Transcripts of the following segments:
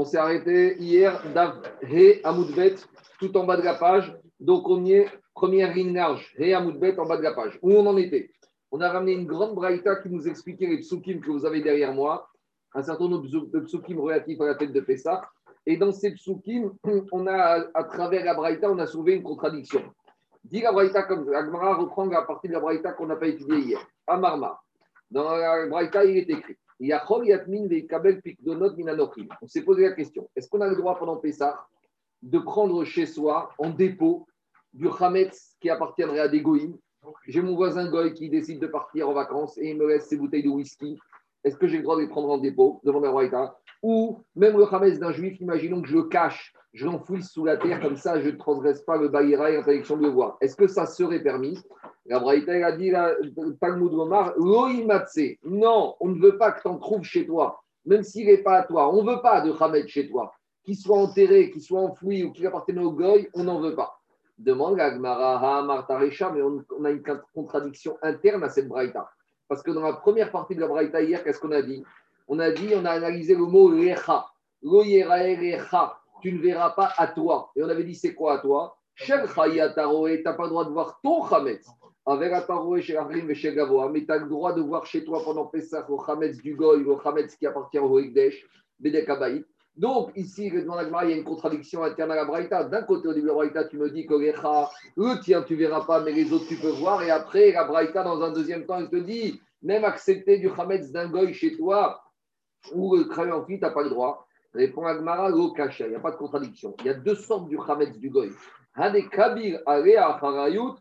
On s'est arrêté hier, Dav He Amoudbet, tout en bas de la page. Donc on y est, première ligne large, He Amoudbet en bas de la page. Où on en était? On a ramené une grande braïta qui nous expliquait les psukim que vous avez derrière moi, un certain nombre de psukim relatifs à la tête de Pessah. Et dans ces psukim, on a, à travers la braïta, on a trouvé une contradiction. Dit la braïta comme Agmara reprend la partie de la braïta qu'on n'a pas étudiée hier. Amarma. Dans la braïta, il est écrit. On s'est posé la question est-ce qu'on a le droit pendant Pessah de prendre chez soi en dépôt du Hametz qui appartiendrait à des goïms? J'ai mon voisin Goy qui décide de partir en vacances et il me laisse ses bouteilles de whisky. Est-ce que j'ai le droit de les prendre en dépôt devant la Braïta Ou même le Hametz d'un juif, imaginons que je le cache, je l'enfouisse sous la terre, comme ça je ne transgresse pas le Baïra et l'interdiction de le voir. Est-ce que ça serait permis? La Braïta a dit, le Talmud Omar, non, on ne veut pas que tu en trouves chez toi, même s'il n'est pas à toi. On ne veut pas de Hamed chez toi. Qu'il soit enterré, qu'il soit enfoui ou qu'il appartienne au Goy, on n'en veut pas. Demande à Gmara, Martarecha, mais on, a une contradiction interne à cette Braïta. Parce que dans la première partie de la Braïta hier, qu'est-ce qu'on a dit? On a dit, on a analysé le mot Recha. Lo. Tu ne verras pas à toi. Et on avait dit, c'est quoi à toi? Tu n'as pas le droit de voir ton Hametz avec mais tu as le droit de voir chez toi pendant Pessah le Hametz du Goy, le Hametz qui appartient au Hekdesh, Bedek Donc, ici, il y a une contradiction interne à la Braïta. D'un côté, au début de la Braïta, tu me dis que eux, tiens, tu verras pas, mais les autres, tu peux voir. Et après, la Braïta, dans un deuxième temps, il te dit, même accepter du Hametz d'un Goy chez toi, ou le crayon tu n'as pas le droit. Répond Agmara, lo il n'y a pas de contradiction. Il y a deux sortes du Hametz du Goy. Kabir, Harayut,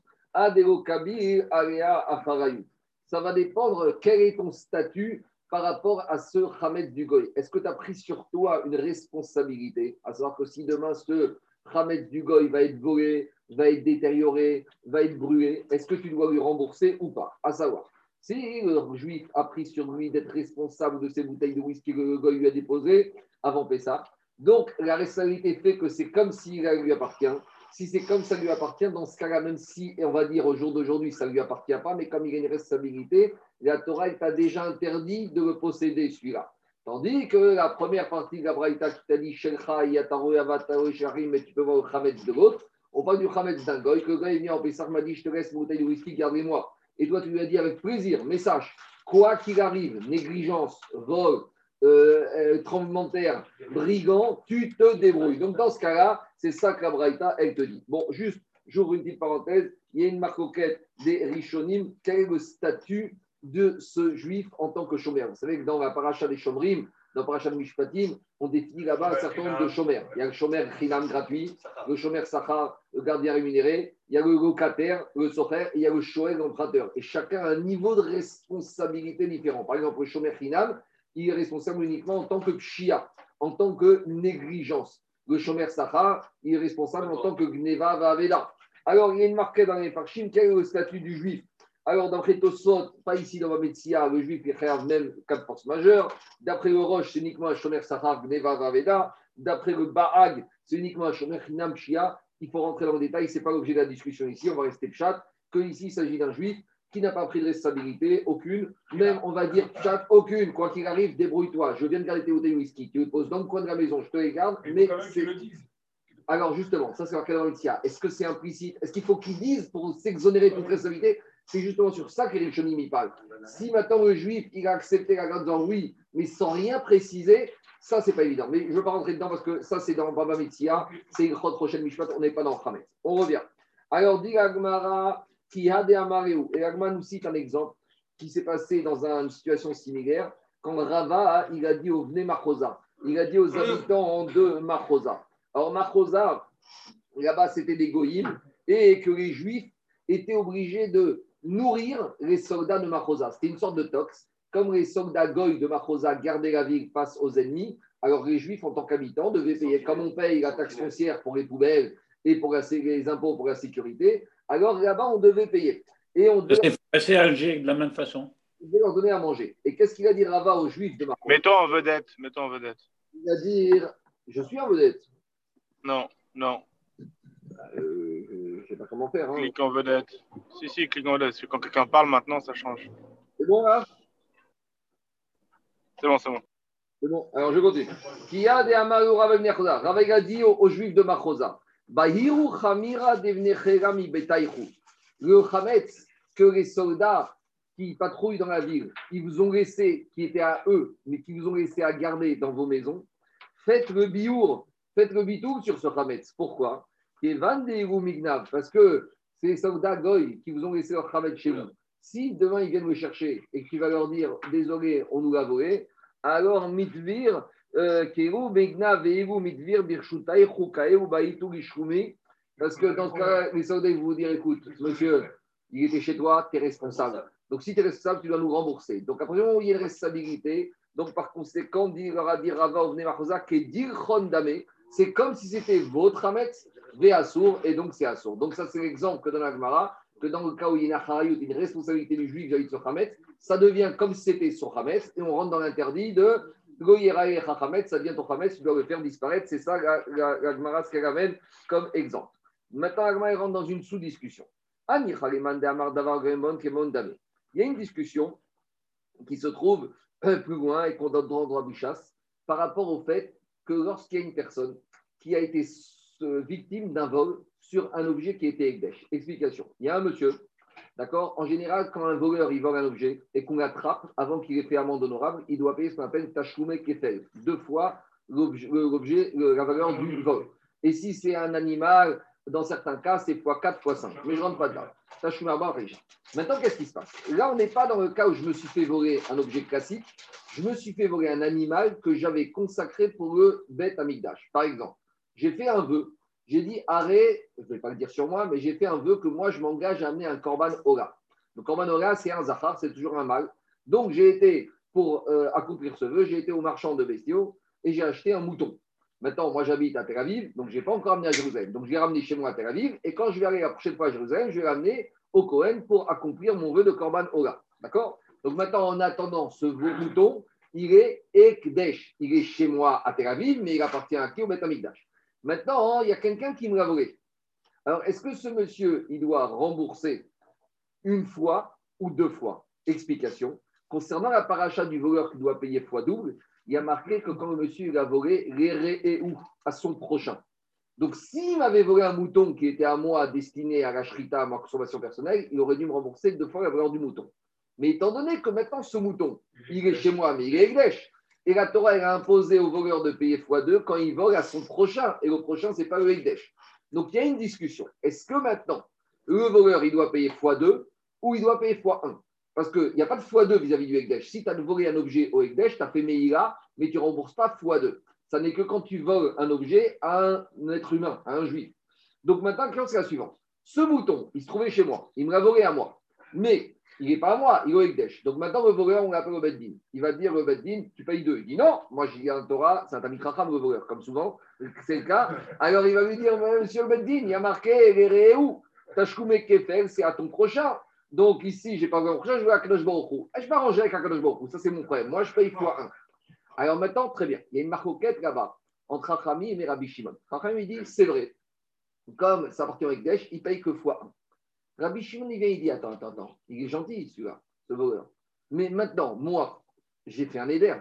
ça va dépendre quel est ton statut par rapport à ce Hamed du Goy. Est-ce que tu as pris sur toi une responsabilité À savoir que si demain ce Hamed du Goy va être volé, va être détérioré, va être brûlé, est-ce que tu dois lui rembourser ou pas? À savoir, si le juif a pris sur lui d'être responsable de ces bouteilles de whisky que le Goy lui a déposées avant Pessah, donc la responsabilité fait que c'est comme s'il lui appartient si c'est comme ça lui appartient, dans ce cas-là, même si, on va dire au jour d'aujourd'hui, ça ne lui appartient pas, mais comme il a une responsabilité, la Torah t'a déjà interdit de le posséder, celui-là. Tandis que la première partie de la Braïta qui t'a dit Shelcha, Yataro, Avataro, Sharim, mais tu peux voir le Khametz de l'autre, on parle du Khametz d'un goy, que le gars est venu en Pessah, m'a dit Je te laisse une bouteille de whisky, gardez-moi. Et toi, tu lui as dit avec plaisir, mais sache, quoi qu'il arrive, négligence, vol, euh, euh, tremblement de terre, brigand, tu te débrouilles. Donc dans ce cas-là, c'est ça que la Braïta, elle te dit. Bon, juste, j'ouvre une petite parenthèse. Il y a une marcoquette des Rishonim. Quel est le statut de ce juif en tant que chômeur? Vous savez que dans la paracha des Shomrim, dans la paracha de Mishpatim, on définit là-bas un certain nombre de chômeurs. Il y a le chômeur Chinam gratuit, le chômeur Sachar, le gardien rémunéré, il y a le locataire, le socher, et il y a le chômeur l'emprunteur. Et chacun a un niveau de responsabilité différent. Par exemple, le chômeur Chinam, il est responsable uniquement en tant que pshia, en tant que négligence. Le Shomer Sachar, il est responsable en tant que Gneva Vaveda. Alors, il y a une marque dans les Farshim, quel est le statut du juif? Alors, d'après Tosot, pas ici dans Mametsia, le juif, il réserve même de force majeure. D'après le Roche, c'est uniquement un Shomer Sachar, Gneva Vaveda. D'après le Baag, c'est uniquement un Shomer Hinam Shia. Il faut rentrer dans le détail, ce n'est pas l'objet de la discussion ici, on va rester chat. Que ici, il s'agit d'un juif qui n'a pas pris de responsabilité, aucune, même on va dire chaque, aucune, quoi qu'il arrive, débrouille-toi. Je viens de garder tes bouteilles de whisky, tu les poses dans le coin de la maison, je te les garde, mais, Alors justement, ça c'est marqué dans Est-ce que c'est implicite? Est-ce qu'il faut qu'ils disent pour s'exonérer de toute responsabilité? C'est justement sur ça qu'Erichonim y parle. Si maintenant le juif, il a accepté la garde dans oui, mais sans rien préciser, ça, c'est pas évident. Mais je ne veux pas rentrer dedans parce que ça, c'est dans Baba Metzia, c'est une prochaine Mishpat, on n'est pas dans Khamet. On revient. Alors, dit Agmara, qui a des Et Agman nous cite un exemple qui s'est passé dans une situation similaire quand Rava, il a dit au Vne il a dit aux habitants de Machosa. Alors Machosa, là-bas, c'était des goïms et que les juifs étaient obligés de nourrir les soldats de Machosa. C'était une sorte de tox. Comme les soldats goïs de Machosa gardaient la ville face aux ennemis, alors les juifs, en tant qu'habitants, devaient payer, comme on paye la taxe foncière pour les poubelles et pour les impôts pour la sécurité, alors là-bas, on devait payer. Et on devait... passer à Alger de la même façon. Il devait leur donner à manger. Et qu'est-ce qu'il a dit Rava aux Juifs de Maroc Mettons en vedette. Mettons en vedette. Il a dit Je suis en vedette. Non, non. Euh, je ne sais pas comment faire. Hein. Clique en vedette. Si, si, clique en vedette. Quand quelqu'un parle maintenant, ça change. C'est bon là? C'est bon, c'est bon. C'est bon, alors je continue. Qui a des Amaru Rav Rav a dit aux, aux Juifs de Machosa Le Hametz que les soldats qui patrouillent dans la ville, ils vous ont laissé, qui étaient à eux, mais qui vous ont laissé à garder dans vos maisons, faites le biour, faites le bitour sur ce Hametz. Pourquoi? Parce que c'est les soldats goy qui vous ont laissé leur Hametz chez vous. Si demain ils viennent le chercher et que tu vas leur dire désolé, on nous l'a volé, alors mitvir, Parce que dans ce cas, les soldats ils vont vous dire écoute, monsieur, il était chez toi, tu es responsable. Donc si tu es responsable, tu dois nous rembourser. Donc après, il y a une responsabilité. Donc par conséquent, dit leur a dit Rava Ovne Machosa, que dir dame, c'est comme si c'était votre Hametz, Véassour, et donc c'est Assour. Donc ça, c'est l'exemple que donne la Gemara que dans le cas où il y a une responsabilité du juif vis-à-vis de Hametz, ça devient comme si c'était son Hametz et on rentre dans l'interdit de ça devient ton Hametz, tu dois le faire disparaître. C'est ça la, la, la amène comme exemple. Maintenant, la Gemara rentre dans une sous-discussion. Il y a une discussion qui se trouve plus loin et qu'on donne droit du chasse par rapport au fait que lorsqu'il y a une personne qui a été victime d'un vol sur un objet qui était Ekdesh. Explication. Il y a un monsieur, d'accord? En général, quand un voleur il vole un objet et qu'on l'attrape avant qu'il ait fait amende honorable, il doit payer ce qu'on appelle Tachoume Kefel, deux fois l'objet, la valeur du vol. Et si c'est un animal, dans certains cas, c'est fois 4, fois 5. Mais je ne rentre pas dedans. Tachoume Maintenant, qu'est-ce qui se passe? Là, on n'est pas dans le cas où je me suis fait voler un objet classique. Je me suis fait voler un animal que j'avais consacré pour le bête amigdash. Par exemple, j'ai fait un vœu j'ai dit arrêt, je ne vais pas le dire sur moi, mais j'ai fait un vœu que moi je m'engage à amener un korban Ora. Le korban Ora, c'est un zahar, c'est toujours un mâle. Donc j'ai été, pour euh, accomplir ce vœu, j'ai été au marchand de bestiaux et j'ai acheté un mouton. Maintenant, moi j'habite à Tel Aviv, donc je n'ai pas encore amené à Jérusalem. Donc je l'ai ramené chez moi à Tel Aviv et quand je vais aller la prochaine fois à Jérusalem, je vais l'amener au Cohen pour accomplir mon vœu de korban Ora. D'accord? Donc maintenant, en attendant ce mouton, il est Ekdesh. Il est chez moi à Tel Aviv, mais il appartient à qui? Au Beth Maintenant, il y a quelqu'un qui me l'a volé. Alors, est-ce que ce monsieur, il doit rembourser une fois ou deux fois? Explication. Concernant la paracha du voleur qui doit payer fois double, il a marqué que quand le monsieur il a volé, et où à son prochain. Donc, s'il m'avait volé un mouton qui était à moi destiné à la shrita, à ma consommation personnelle, il aurait dû me rembourser deux fois la valeur du mouton. Mais étant donné que maintenant ce mouton, il est chez moi, mais il est Eglesh, et la Torah, elle a imposé au voleur de payer x2 quand il vole à son prochain. Et le prochain, ce n'est pas le Ekdesh. Donc, il y a une discussion. Est-ce que maintenant, le voleur, il doit payer x2 ou il doit payer x1 Parce qu'il n'y a pas de x2 vis-à-vis du Ekdesh. Si tu as volé un objet au Ekdesh, tu as fait Meïla, mais tu ne rembourses pas x2. Ça n'est que quand tu voles un objet à un être humain, à un juif. Donc maintenant, la question, c'est la suivante. Ce mouton, il se trouvait chez moi. Il me l'a volé à moi. Mais il n'est pas à moi, il est au Ekdesh. Donc maintenant, le voleur, on l'appelle au Beddin. Il va dire au Beddin, tu payes deux. Il dit non, moi j'ai un Torah, c'est un Tamit le voleur, comme souvent, c'est le cas. Alors il va lui dire, monsieur le Beddin, il y a marqué Réhou, Tashkoume Kefel, c'est à ton prochain. Donc ici, je n'ai pas mon prochain, je vais à Kadosh Baruchou. Je vais m'arranger avec Kadosh Baruchou, ça c'est mon problème. Moi je paye fois un. Alors maintenant, très bien, il y a une marcoquette là-bas, entre Achami et Rabbi Shimon. Achami dit, c'est vrai, comme ça appartient au Ekdesh, il paye que fois un. Rabbi Shimon, il vient, il dit Attends, attends, attends, il est gentil celui-là, ce voleur. Mais maintenant, moi, j'ai fait un éder.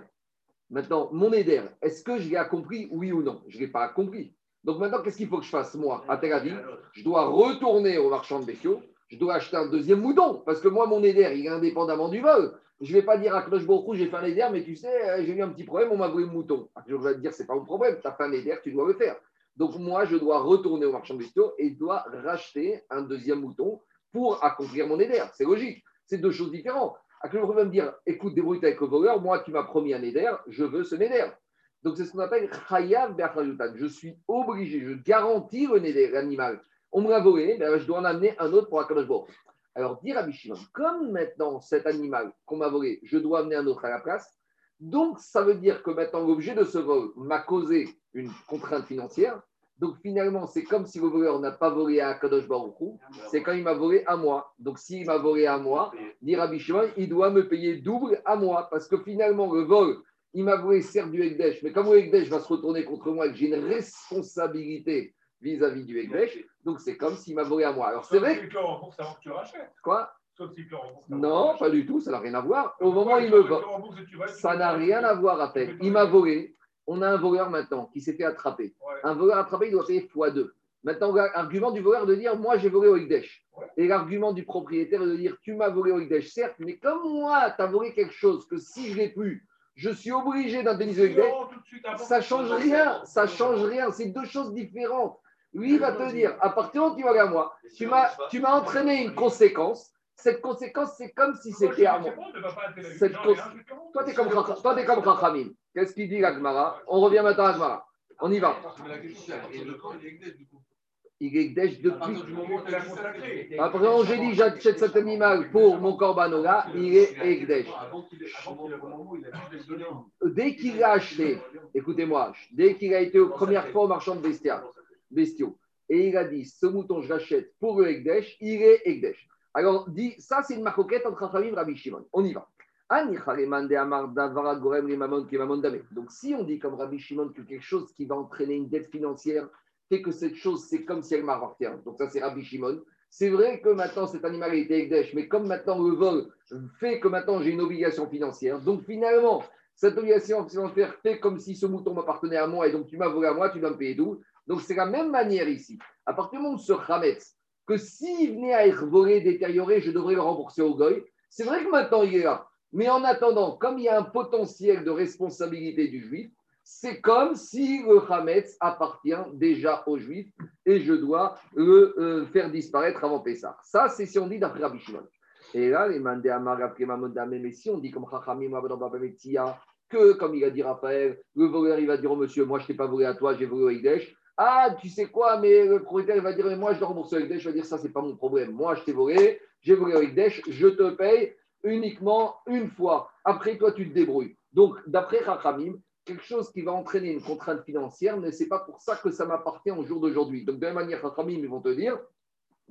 Maintenant, mon éder, est-ce que je l'ai accompli, oui ou non? Je ne l'ai pas accompli. Donc maintenant, qu'est-ce qu'il faut que je fasse, moi, à Tel Aviv? Je dois retourner au marchand de bestiaux, je dois acheter un deuxième mouton, parce que moi, mon éder, il est indépendamment du vol. Je ne vais pas dire à Cloche j'ai fait un éder, mais tu sais, euh, j'ai eu un petit problème, on m'a volé le mouton. Je vais te dire, c'est pas mon problème, tu as fait un éder, tu dois le faire. Donc moi, je dois retourner au marchand de bestiaux et je dois racheter un deuxième mouton pour accomplir mon éder. C'est logique. C'est deux choses différentes. À moment me dire, écoute, débrouille-toi avec le voleur, moi tu m'as promis un éder, je veux ce néder. Donc c'est ce qu'on appelle chayav Je suis obligé, je garantis le néder, l'animal. On me l'a volé, ben, je dois en amener un autre pour Akadosh Alors dire à Bishimon, comme maintenant cet animal qu'on m'a volé, je dois amener un autre à la place, donc ça veut dire que maintenant l'objet de ce vol m'a causé une contrainte financière, donc finalement, c'est comme si le voleur n'a pas volé à Kadosh Baruchou, c'est quand il m'a volé à moi. Donc s'il m'a volé à moi, dit Rabbi il doit me payer double à moi, parce que finalement, le vol, il m'a volé certes du Ekdesh, mais comme le Ekdesh va se retourner contre moi et que j'ai une responsabilité vis-à-vis du Ekdesh, donc c'est comme s'il m'a volé à moi. Alors c'est vrai. Tu rembourses avant que tu rachètes. Quoi? Sauf le. Non, pas du tout, ça n'a rien à voir. Au moment où il me vole, ça n'a rien à voir à peine. Il m'a volé. On a un voleur maintenant qui s'est fait attraper. Ouais. Un voleur attrapé, il doit payer x2. Maintenant, l'argument du voleur de dire moi j'ai volé au Higdesh. Ouais. Et l'argument du propriétaire de dire tu m'as volé au Higdesh, certes, mais comme moi, tu as volé quelque chose que si je l'ai plus, je suis obligé d'indemniser le Higdesh, ça change rien. Ça change rien. C'est deux choses différentes. Lui, il va te dire à partir du moment où tu vas à moi, tu m'as tu m'as entraîné une conséquence. Cette conséquence, c'est comme si c'était à moi. Toi, tu es comme, toi, t'es comme. Qu'est-ce qu'il dit, l'Agmara On revient maintenant à l'Agmara. On y va. Il est À depuis. Après, quand j'ai dit j'achète cet animal pour mon corbanola, il est donner. Dès qu'il l'a acheté, écoutez-moi, dès qu'il a été aux premières fois au marchand de bestiaux, et il a dit ce mouton, je l'achète pour le il est Ekdesh. Alors, dit, ça, c'est une marcoquette entre Rabbi Shimon. On y va. Donc, si on dit comme Rabbi Shimon que quelque chose qui va entraîner une dette financière fait que cette chose, c'est comme si elle m'appartient. Donc, ça, c'est Rabbi Shimon. C'est vrai que maintenant, cet animal était Ekdesh, mais comme maintenant le vol fait que maintenant j'ai une obligation financière, donc finalement, cette obligation financière fait comme si ce mouton m'appartenait à moi et donc tu m'as volé à moi, tu dois me payer d'où? Donc, c'est la même manière ici. À partir du moment où ce Hametz, que s'il venait à être volé, détérioré, je devrais le rembourser au goy. C'est vrai que maintenant il est là. Mais en attendant, comme il y a un potentiel de responsabilité du juif, c'est comme si le Hametz appartient déjà au juif et je dois le euh, faire disparaître avant Pessah. Ça, c'est si on dit d'après Rabbi Shimon. Et là, les mandés à mais si on dit comme Chachamim, que comme il a dit Raphaël, le voleur il va dire au monsieur, moi je ne t'ai pas volé à toi, j'ai volé au Higdesh. Ah, tu sais quoi, mais le propriétaire va dire, mais moi je dois rembourser au Higdesh. Je vais dire, ça c'est pas mon problème. Moi je t'ai volé, j'ai volé au Higdesh, je te paye uniquement une fois. Après, toi tu te débrouilles. Donc, d'après Chachamim, quelque chose qui va entraîner une contrainte financière, mais ce n'est pas pour ça que ça m'appartient au jour d'aujourd'hui. Donc, de la même manière, Chachamim, ils vont te dire,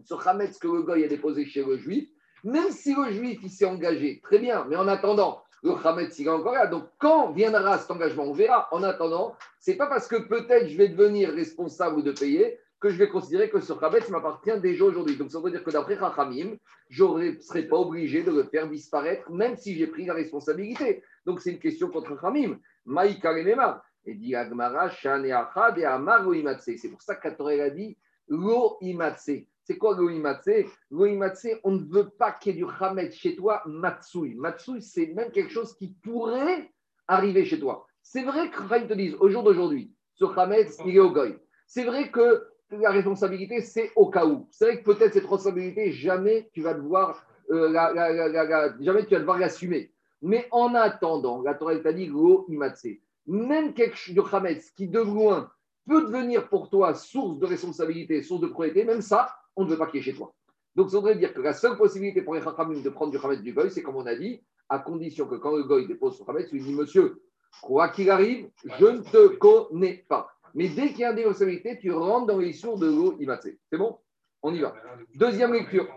ce Hametz que le goy a déposé chez le juif, même si le juif il s'est engagé, très bien, mais en attendant, le Hametz il est encore là. Donc, quand viendra cet engagement, on verra. En attendant, c'est pas parce que peut-être je vais devenir responsable de payer que je vais considérer que ce Hametz m'appartient déjà aujourd'hui. Donc, ça veut dire que d'après Chachamim, je ne serai pas obligé de le faire disparaître, même si j'ai pris la responsabilité. Donc, c'est une question contre Khamim. Maïka. Et dit Agmara, et Amar. C'est pour ça qu'Atorel a dit Lo Imatse. C'est quoi Lo Imatse Lo Imatse, on ne veut pas qu'il y ait du Hamet chez toi, Matsui. Matsui, c'est même quelque chose qui pourrait arriver chez toi. C'est vrai que Khamim te dise, au jour d'aujourd'hui, ce Hamet, il est au Goy. C'est vrai que la responsabilité, c'est au cas où. C'est vrai que peut-être cette responsabilité, jamais tu vas devoir, euh, jamais tu l'assumer. Mais en attendant, la Torah t'a dit Go. Même quelque chose de Hametz qui de loin peut devenir pour toi source de responsabilité, source de propriété, même ça, on ne veut pas qu'il chez toi. Donc ça voudrait dire que la seule possibilité pour les Chachamim de prendre du Hametz du Goy, c'est comme on a dit, à condition que quand le Goy dépose son Hametz, il dit Monsieur, quoi qu'il arrive, je ne te connais pas. Mais dès qu'il y a une responsabilité, tu rentres dans les sources de l'eau Imatse. C'est bon? On y va. Deuxième lecture.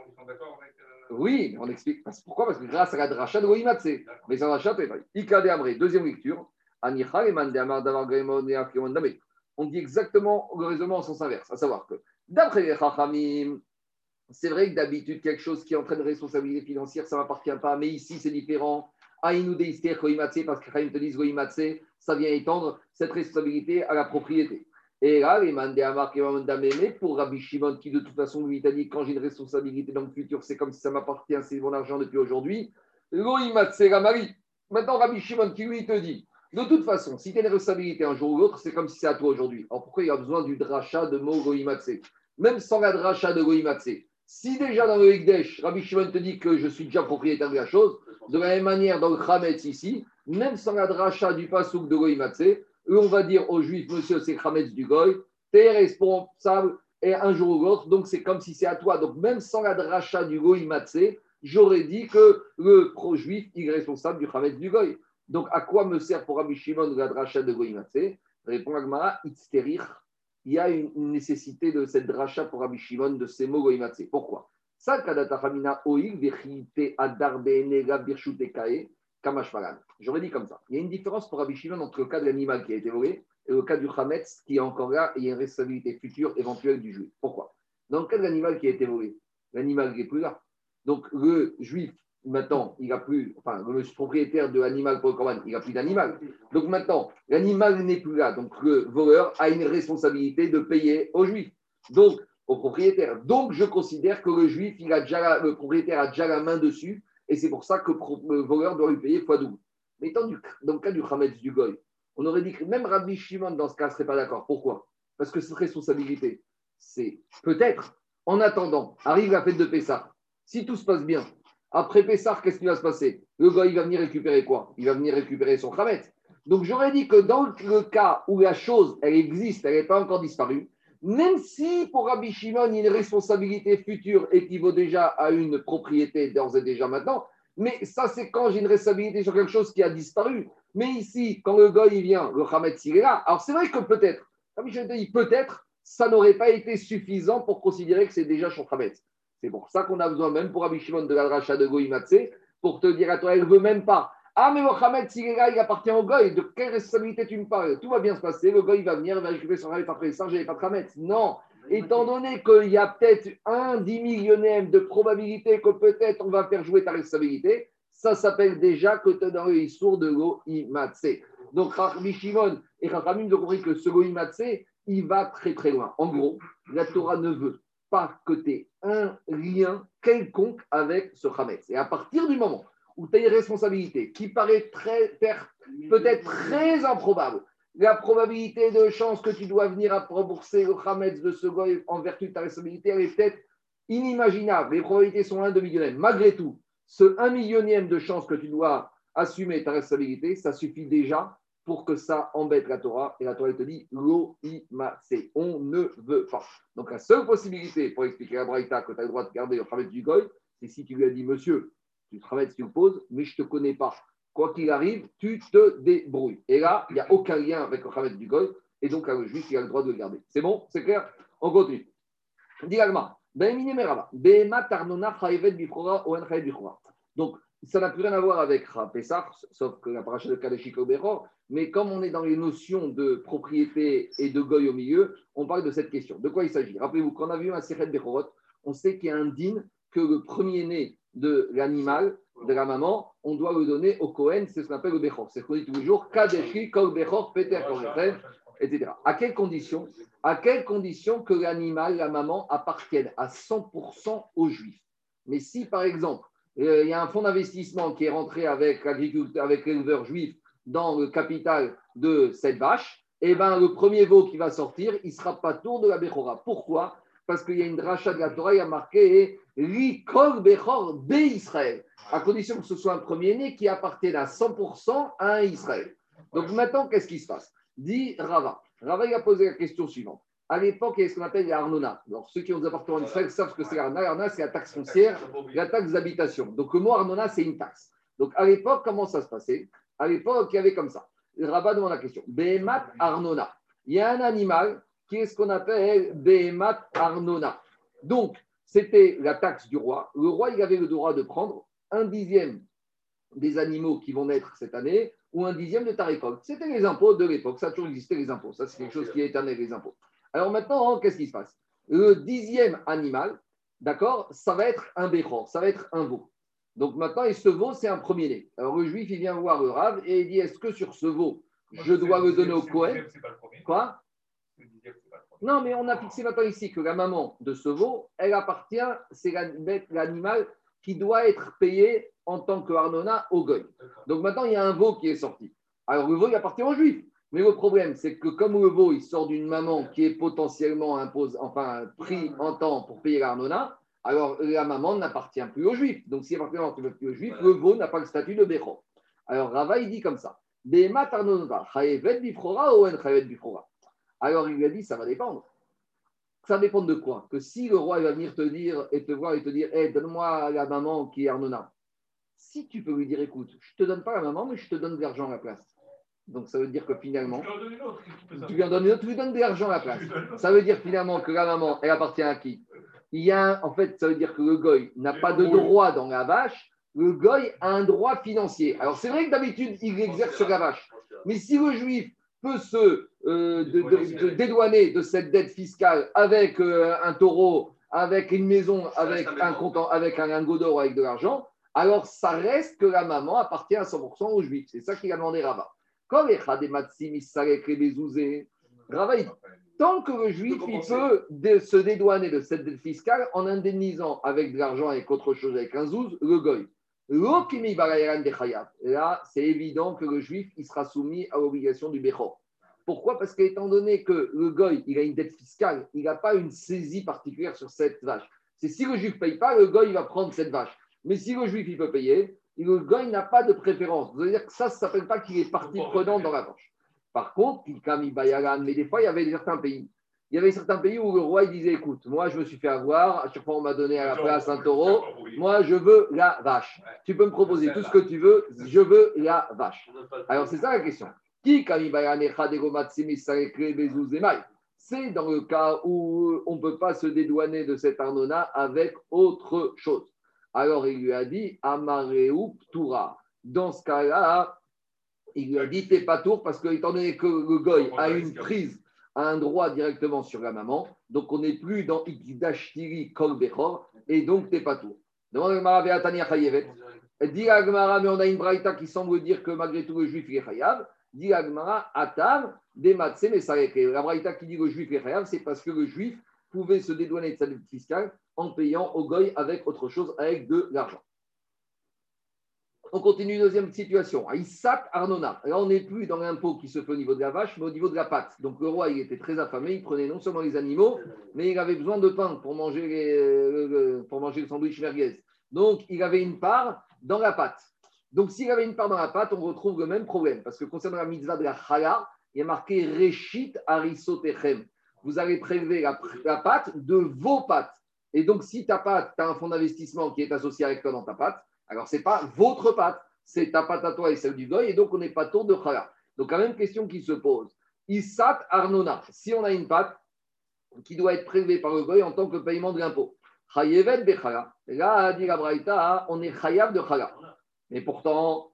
Oui, on explique. Pourquoi? Parce que grâce à la dracha de Goïmatse. Mais ça dracha, c'est vrai. Ikade Amré, deuxième lecture. On dit exactement le raisonnement en sens inverse, à savoir que d'après les Chachamim, c'est vrai que d'habitude, quelque chose qui entraîne responsabilité financière, ça ne m'appartient pas. Mais ici, c'est différent. Aïnou Goïmatse, parce que Chachamim te disent Goïmatse, ça vient étendre cette responsabilité à la propriété. Et là, les marquer mais pour Rabbi Shimon, qui de toute façon lui t'a dit quand j'ai une responsabilité dans le futur, c'est comme si ça m'appartient, c'est mon argent depuis aujourd'hui. Loïmatse la Marie. Maintenant, Rabbi Shimon qui lui te dit de toute façon, si tu as une responsabilité un jour ou l'autre, c'est comme si c'est à toi aujourd'hui. Alors pourquoi il y a besoin du dracha de mot Goïmatse? Même sans la dracha de Goïmatse. Si déjà dans le Higdesh, Rabbi Shimon te dit que je suis déjà propriétaire de la chose, de la même manière dans le Khametz ici, même sans la dracha du pasouk de Goïmatse, eux, on va dire aux Juifs, monsieur, c'est Khametz du Goy, tu es responsable et un jour ou l'autre, donc c'est comme si c'est à toi. Donc même sans la dracha du Goy Matzé, j'aurais dit que le pro-juif, est responsable du Khametz du Goy. Donc à quoi me sert pour Rabbi Shimon la dracha de Goy Matzé Répond Agmara, Itzterich, il y a une nécessité de cette dracha pour Rabbi Shimon de ces mots Goy Matzé. Pourquoi. J'aurais dit comme ça. Il y a une différence pour Rabbi Shimon entre le cas de l'animal qui a été volé et le cas du Hametz qui est encore là et il y a une responsabilité future éventuelle du juif. Pourquoi? Dans le cas de l'animal qui a été volé, l'animal n'est plus là. Donc le juif, maintenant, il n'a plus, enfin, le propriétaire de l'animal pour il n'a plus d'animal. Donc maintenant, l'animal n'est plus là. Donc le voleur a une responsabilité de payer au juif. Donc, au propriétaire. Donc, je considère que le juif, il a déjà le propriétaire a déjà la main dessus, et c'est pour ça que le voleur doit lui payer fois double. Mais dans, du- dans le cas du Hametz du Goy, on aurait dit que même Rabbi Shimon, dans ce cas, ne serait pas d'accord. Pourquoi? Parce que cette responsabilité, c'est peut-être, en attendant, arrive la fête de Pessah. Si tout se passe bien, après Pessah, qu'est-ce qui va se passer? Le Goy, il va venir récupérer quoi? Il va venir récupérer son Hametz. Donc, j'aurais dit que dans le cas où la chose, elle existe, elle n'est pas encore disparue, même si pour Rabbi Shimon, il une responsabilité future et qui vaut déjà à une propriété d'ores et déjà maintenant, mais ça, c'est quand j'ai une responsabilité sur quelque chose qui a disparu. Mais ici, quand le goy il vient, le Hametz, il est là. Alors, c'est vrai que peut-être, Rabbi Shimon dit peut-être, ça n'aurait pas été suffisant pour considérer que c'est déjà son Hametz. C'est pour ça qu'on a besoin, même pour Rabbi Shimon, de la rachat de Goy Matzé, pour te dire à toi, elle ne veut même pas. Ah, mais le Hametz, il est là, il appartient au Goy. De quelle responsabilité tu me parles? Tout va bien se passer. Le Goy va venir, il va récupérer son Hametz après ça, j'avais pas de Hametz. Non. Étant donné qu'il y a peut-être un dix millionième de probabilité que peut-être on va faire jouer ta responsabilité, ça s'appelle déjà que tu es dans le Issour de l'eau Imatse. Donc, Rabbi Shimon et Rachamim ont compris que ce Imatse, il va très très loin. En gros, la Torah ne veut tu aies un lien quelconque avec ce Hametz. Et à partir du moment où tu as une responsabilité qui paraît peut-être très improbable, la probabilité de chance que tu dois venir à rembourser le Hametz de ce en vertu de ta responsabilité, est peut-être inimaginable. Les probabilités sont 1 millionième. Malgré tout, ce 1 millionième de chance que tu dois assumer ta responsabilité, ça suffit déjà pour que ça embête la Torah. Et la Torah te dit lo on ne veut pas. Donc la seule possibilité pour expliquer à Braïta que tu as le droit de garder le Hametz du goy, c'est si tu lui as dit, monsieur, tu travailles, tu poses, mais je ne te connais pas. Quoi qu'il arrive, tu te débrouilles. Et là, il n'y a aucun lien avec le Hametz du Goy, et donc le juif, il a le droit de le garder. C'est bon? C'est clair? On continue. Dis Oen Chayevet Bifrora. Donc, ça n'a plus rien à voir avec Pessah, sauf que la paracha de Kadeshik Obero, mais comme on est dans les notions de propriété et de Goy au milieu, on parle de cette question. De quoi il s'agit? Rappelez-vous, quand on a vu un Sechet Bechorot, on sait qu'il y a un din que le premier-né de l'animal, de la maman, on doit le donner au Kohen, c'est ce qu'on appelle le Bechor. C'est ce qu'on dit tous les jours, Kadeshi, Kol Bechor, Peter, etc. À quelles conditions? À quelles conditions que l'animal, la maman, appartienne à 100% aux Juifs? Mais si, par exemple, euh, il y a un fonds d'investissement qui est rentré avec l'éleveur juif dans le capital de cette vache, eh ben, le premier veau qui va sortir, il ne sera pas tour de la Bechora. Pourquoi? Parce qu'il y a une dracha de la Torah, il y a marqué L'ikol Bechor de Israël, à condition que ce soit un premier-né qui appartienne à 100% à un Israël. Donc maintenant, qu'est-ce qui se passe? Dit Rava. Rava, il a posé la question suivante. À l'époque, il y a ce qu'on appelle les Arnona. Alors, ceux qui ont des appartements en Israël savent ce que c'est l'Arnona. L'Arnona, c'est la taxe foncière, la taxe d'habitation. Donc, le mot Arnona, c'est une taxe. Donc, à l'époque, comment ça se passait? À l'époque, il y avait comme ça. Rabat demande la question. Behemat Arnona. Il y a un animal qui est ce qu'on appelle Behemat Arnona. Donc, c'était la taxe du roi. Le roi, il avait le droit de prendre un dixième des animaux qui vont naître cette année ou un dixième de ta récolte. C'était les impôts de l'époque. Ça a toujours existé, les impôts. Ça, c'est quelque chose qui est éternel, les impôts. Alors maintenant, qu'est-ce qui se passe? Le dixième animal, d'accord, ça va être un béchor, ça va être un veau. Donc maintenant, et ce veau, c'est un premier-né. Alors le juif, il vient voir le rave et il dit est-ce que sur ce veau, je dois le donner au Cohen Quoi? Non, mais on a fixé maintenant ici que la maman de ce veau, elle appartient, c'est l'animal qui doit être payé en tant que Arnona au Goy. Donc maintenant, il y a un veau qui est sorti. Alors le veau, il appartient aux juifs. Mais le problème, c'est que comme le veau, il sort d'une maman qui est potentiellement impose, enfin, pris en temps pour payer l'Arnona, alors la maman n'appartient plus aux juifs. Donc si elle n'appartient plus aux juifs, le veau n'a pas le statut de Bécho. Alors Rava, il dit comme ça. Alors il lui a dit, ça va dépendre. Ça va dépendre de quoi? Que si le roi va venir te dire et te voir et te dire, hey, donne-moi la maman qui est Arnona. Si tu peux lui dire, écoute, je ne te donne pas la maman, mais je te donne de l'argent à la place. Donc ça veut dire que finalement, tu lui en donnes une autre, tu lui donnes de l'argent à la place. Ça veut dire finalement que la maman, elle appartient à qui? Il y a, en fait, ça veut dire que le goy n'a pas de droit dans la vache. Le goy a un droit financier. Alors c'est vrai que d'habitude il exerce sur la vache, mais si le juif peut se euh, de, de, de, dédouaner de cette dette fiscale avec euh, un taureau avec une maison, avec un, en- avec un lingot d'or, avec de l'argent, alors ça reste que la maman appartient à 100% aux juifs. C'est ça qu'il a demandé Rava. Tant que le juif il peut se dédouaner de cette dette fiscale en indemnisant avec de l'argent, avec autre chose, avec un zouz, le goy. Là, c'est évident que le juif il sera soumis à l'obligation du béchor. Pourquoi? Parce qu'étant donné que le goy il a une dette fiscale, il n'a pas une saisie particulière sur cette vache. C'est si le juif ne paye pas, le goy il va prendre cette vache. Mais si le juif il peut payer, le goy n'a pas de préférence. Ça veut dire que ça, ça ne s'appelle pas qu'il est partie prenante dans la vache. Par contre, mais des fois, il y avait certains pays. Il y avait certains pays où le roi il disait écoute, moi je me suis fait avoir, à chaque fois on m'a donné à la place un taureau, moi je veux la vache. Tu peux me proposer tout ce que tu veux, je veux la vache. Alors c'est ça la question. Qui C'est dans le cas où on ne peut pas se dédouaner de cet arnona avec autre chose. Alors il lui a dit Amareu. Dans ce cas-là, il lui a dit t'es pas tour parce que étant donné que le goy a une prise, a un droit directement sur la maman, donc on n'est plus dans Ikdashtiri Kol Bechor, et donc t'es pas tour. Demande à Gemara, Be'atani Chayevet. Dit à Gemara, mais on a une braïta qui semble dire que malgré tout le juif il est chayav. Dit à Gemara, Atam, Dematse, mais ça La braïta qui dit que le juif est chayav, c'est parce que le juif pouvait se dédouaner de sa dette fiscale en payant au goy avec autre chose, avec de l'argent. On continue, deuxième situation. À Arnona. Là, on n'est plus dans l'impôt qui se fait au niveau de la vache, mais au niveau de la pâte. Donc, le roi, il était très affamé. Il prenait non seulement les animaux, mais il avait besoin de pain pour manger, le, sandwich merguez. Donc, il avait une part dans la pâte. Donc, s'il avait une part dans la pâte, on retrouve le même problème. Parce que concernant la mitzvah de la chala, il a marqué Reshit Arisotechem. Vous allez prélever la, la pâte de vos pâtes. Et donc, si ta pâte, tu as un fonds d'investissement qui est associé avec toi dans ta pâte, alors, ce n'est pas votre pâte, c'est ta pâte à toi et celle du goy, et donc on n'est pas tour de chala. Donc, la même question qui se pose. Isat Arnona, si on a une pâte qui doit être prélevée par le goy en tant que paiement de l'impôt, Chayevet Bechala. Là, dit la Braïta, on est chayav de chala. Mais pourtant.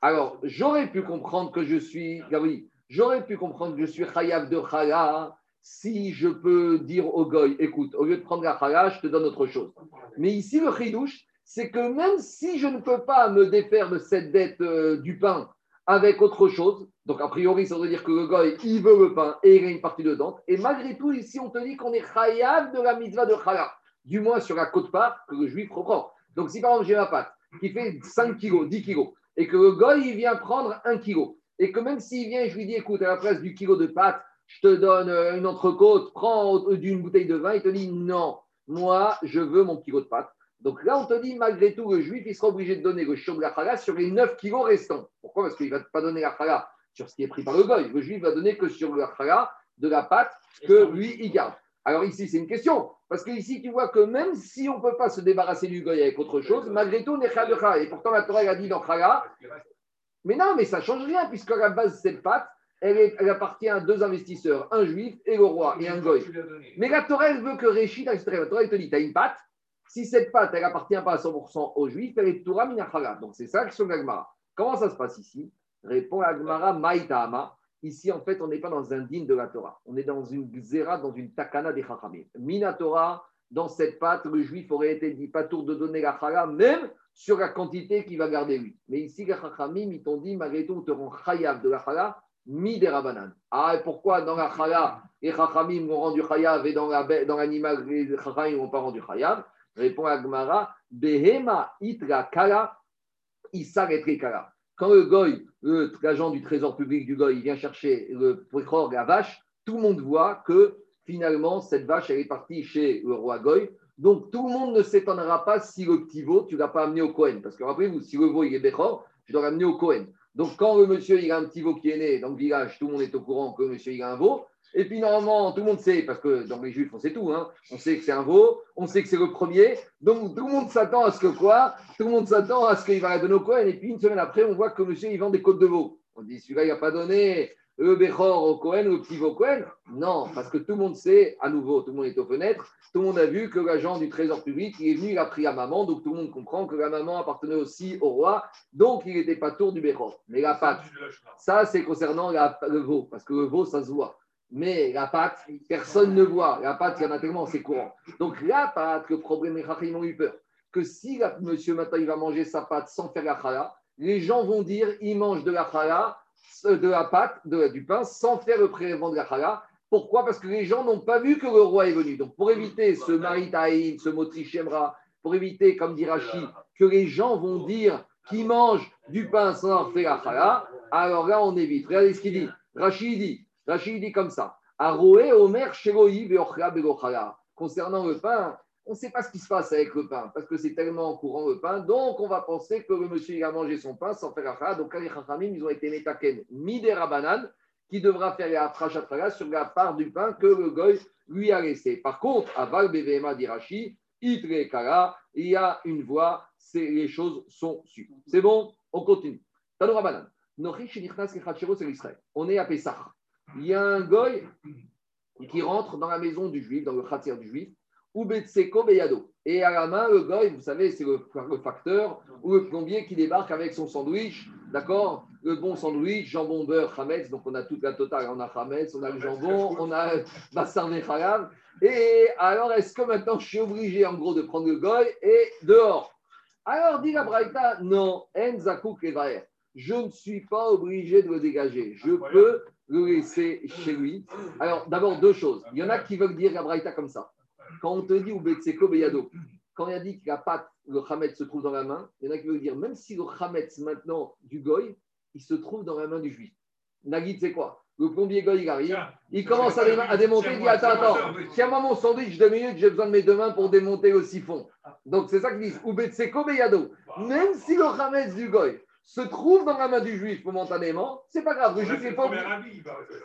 Alors, j'aurais pu comprendre que je suis, ah oui, j'aurais pu comprendre que je suis chayav de chala si je peux dire au goy, écoute, au lieu de prendre la chala, je te donne autre chose. Mais ici, le chidouche, c'est que même si je ne peux pas me défaire de cette dette euh, du pain avec autre chose, donc a priori, ça veut dire que le goy, il veut le pain et il a une partie dedans, et malgré tout, ici, on te dit qu'on est chayav de la mitzvah de chala, du moins sur la côte part que le juif reprend. Donc, si par exemple, j'ai ma pâte qui fait 5 kilos, 10 kilos, et que le goy, il vient prendre 1 kilo, et que même s'il vient et je lui dis, écoute, à la place du kilo de pâte, je te donne euh, une entrecôte, prends d'une bouteille de vin, il te dit non, moi, je veux mon kilo de pâte. Donc là, on te dit, malgré tout, le juif, il sera obligé de donner le shiur de la chala sur les 9 kilos restants. Pourquoi? Parce qu'il ne va pas donner la chala sur ce qui est pris par le goy. Le juif va donner que sur la chala de la pâte que lui, il garde. Alors ici, c'est une question. Parce que ici, tu vois que même si on ne peut pas se débarrasser du goy avec autre chose, malgré tout, on est chala. Et pourtant, la Torah elle a dit dans chala, mais non, mais ça ne change rien, puisque à la base, cette pâte, elle, est- elle appartient à deux investisseurs, un juif et le roi, et un goy. Mais la Torah, elle veut que Réchit, la Torah, elle te dit, tu as une pâte, si cette pâte, elle appartient pas à 100% aux juifs, elle est Torah Minachala. Donc c'est ça que sur l'Agmara. Comment ça se passe ici? Répond l'Agmara Maïtama. Ici, en fait, on n'est pas dans un digne de la Torah. On est dans une xéra, dans une takana des Chachamim. Minatora, dans cette pâte, le juif aurait été dit pas tour de donner la chala, même sur la quantité qu'il va garder lui. Mais ici, les Chachamim, ils t'ont dit, malgré tout, on te rend chayav de la chala, mi des rabanan. Ah, et pourquoi dans la chala, les Chachamim ont rendu chayav et dans, l'animal, les Chachamim n'ont pas rendu chayav Répond Agmara, Behema itra kala, Issa kala. Quand le goy, l'agent du trésor public du goy, vient chercher le précor, la vache, tout le monde voit que finalement, cette vache, elle est partie chez le roi goy. Donc, tout le monde ne s'étonnera pas si le petit veau, tu ne l'as pas amené au Cohen. Parce que rappelez-vous, si le veau, il est béchor, je dois l'amener au Cohen. Donc, quand le monsieur, il a un petit veau qui est né dans le village, tout le monde est au courant que monsieur, il a un veau. Et puis, normalement, tout le monde sait, parce que dans les juifs, on sait tout. hein. On sait que c'est un veau, on sait que c'est le premier. Donc, tout le monde s'attend à ce que quoi? Tout le monde s'attend à ce qu'il va donner au Cohen. Et puis, une semaine après, on voit que monsieur, il vend des côtes de veau. On dit, celui-là, il n'a pas donné le Bechor au Cohen, le petit Cohen. Non, parce que tout le monde sait, à nouveau, tout le monde est aux fenêtres. Tout le monde a vu que l'agent du trésor public, il est venu, il a pris la maman. Donc, tout le monde comprend que la maman appartenait aussi au roi. Donc, il n'était pas tour du Bechor. Mais la pâte, ça, c'est concernant la- le veau, parce que le veau, ça se voit. Mais la pâte, personne ne voit. La pâte, il y en a tellement, c'est courant. Donc la pâte, le problème, les Chachamim ont eu peur que si la- monsieur maintenant il va manger sa pâte sans faire la chala, les gens vont dire il mange de la chala, de la pâte, de- du pain, sans faire le prélèvement de la chala. Pourquoi? Parce que les gens n'ont pas vu que le roi est venu. Donc pour éviter ce maritaïn, ce motri shemra, pour éviter, comme dit Rashi, que les gens vont dire qu'ils mangent du pain sans avoir fait la chala, alors là on évite. Regardez ce qu'il dit. Rashi dit, Rashi dit comme ça. Aroé Omer. Concernant le pain, on ne sait pas ce qui se passe avec le pain, parce que c'est tellement courant le pain, donc on va penser que le monsieur a mangé son pain sans faire chala. Donc les chachamim, ils ont été metaken midera banane, qui devra faire la sur la part du pain que le goy lui a laissé. Par contre, à Val BVMA d'Irachi, Itre Kara, il y a une voie, les choses sont sues. C'est bon? On continue. Tanoura banane. On est à Pessah. Il y a un goy qui rentre dans la maison du juif, dans le khatir du juif, ou Betseko Beyado. Et à la main, le goy, vous savez, c'est le, le facteur ou le plombier qui débarque avec son sandwich, d'accord? Le bon sandwich, jambon, beurre, chametz, donc on a toute la totale. On a chametz, on a le jambon, on a bassar Mechalav. Et alors, est-ce que maintenant je suis obligé, en gros, de prendre le goy et dehors? Alors, dit la Braïta, non, en zakouk levaer. Je ne suis pas obligé de le dégager. Je peux le laisser chez lui. Alors, d'abord, deux choses. Il y en a qui veulent dire la Braïta comme ça. Quand on te dit ou Betseko Beyado, quand il a dit que la pâte, le chametz se trouve dans la main, il y en a qui veulent dire même si le chametz maintenant du goy, il se trouve dans la main du juif. Nagui, c'est quoi? Le plombier goy, il arrive, il commence à, dé- à démonter, il dit Attends, attends, tiens-moi mon sandwich deux minutes, j'ai besoin de mes deux mains pour démonter le siphon. Donc c'est ça qu'ils disent ou Betseko Beyado. Même si le chametz du goy se trouve dans la main du juif momentanément, c'est pas grave, le juif n'est pas obligé.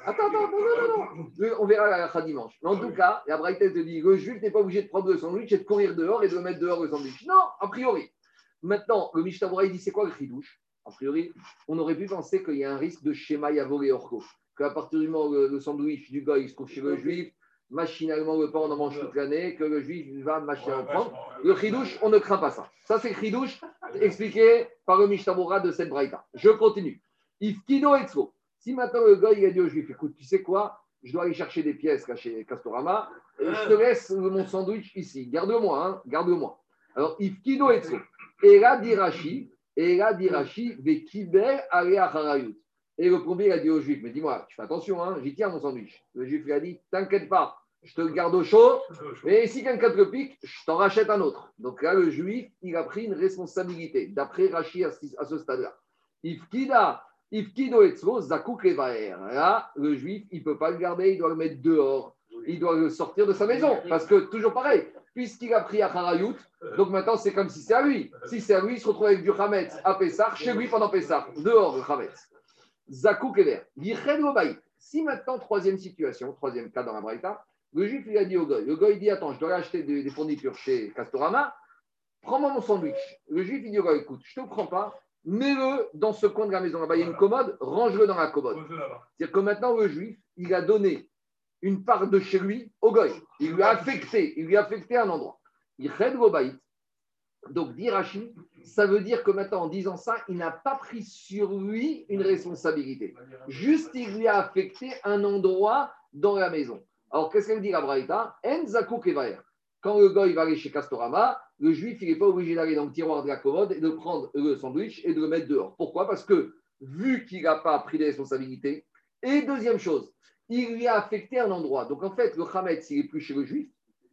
Attends, attends, non, non, non, On verra la dimanche. Mais en tout cas, la Braïta te dit le juif n'est pas obligé de prendre le sandwich et de courir dehors et de mettre dehors le sandwich. Non, a priori. Maintenant, le Mishnah dit c'est quoi le chidouche? A priori, on aurait pu penser qu'il y a un risque de schéma Yavor et Orko. Qu'à partir du moment où le, le sandwich du gars il se trouve chez le juif, machinalement le pain on en mange toute l'année, que le juif va machinalement prendre. Le chidouche, on ne craint pas ça. Ça, c'est le chidouche expliqué par le Mishnah Bora de cette Braïta. Je continue. Ifkino Etzlo. Si maintenant le gars il a dit au juif, écoute, tu sais quoi Je dois aller chercher des pièces là, chez Castorama. Et je te laisse mon sandwich ici. Garde-moi, hein, garde-moi. Alors, Ifkino Etzlo. Et là, dit Rashi, et là, dit Harayut. Et le premier, il a dit au juif, mais dis-moi, tu fais attention, hein, j'y tiens mon sandwich. Le juif lui a dit, t'inquiète pas, je te le garde au chaud, et si quelqu'un te le pique, je t'en rachète un autre. Donc là, le juif, il a pris une responsabilité, d'après Rashi à ce, stade-là. Ifkida, Ifkido etzlo, zakuk levaer. Là, le juif, il ne peut pas le garder, il doit le mettre dehors. Il doit le sortir de sa maison. Parce que, toujours pareil, puisqu'il a pris à Harayout, donc maintenant, c'est comme si c'est à lui. Si c'est à lui, il se retrouve avec du Hametz à Pessah, chez lui pendant Pessah, dehors le Hametz. Zakouk. Si maintenant, troisième situation, troisième cas dans la Braïta, le juif il a dit au goy, le goy dit Attends, je dois acheter des, des fournitures chez Castorama, prends-moi mon sandwich. Le juif il dit au goy Écoute, je ne te prends pas, mets-le dans ce coin de la maison. Là-bas, il y a une commode, range-le dans la commode. C'est-à-dire que maintenant, le juif, il a donné une part de chez lui au goy. Il lui a affecté, il lui a affecté un endroit. Il. Donc, dit Rachid, ça veut dire que maintenant, en disant ça, il n'a pas pris sur lui une responsabilité. Juste, il lui a affecté un endroit dans la maison. Alors, qu'est-ce qu'elle dit la Braïta? Quand le gars va aller chez Castorama, le juif, il n'est pas obligé d'aller dans le tiroir de la commode et de prendre le sandwich et de le mettre dehors. Pourquoi? Parce que, vu qu'il n'a pas pris les responsabilités, et deuxième chose, il lui a affecté un endroit. Donc, en fait, le Hametz, il n'est plus chez le juif,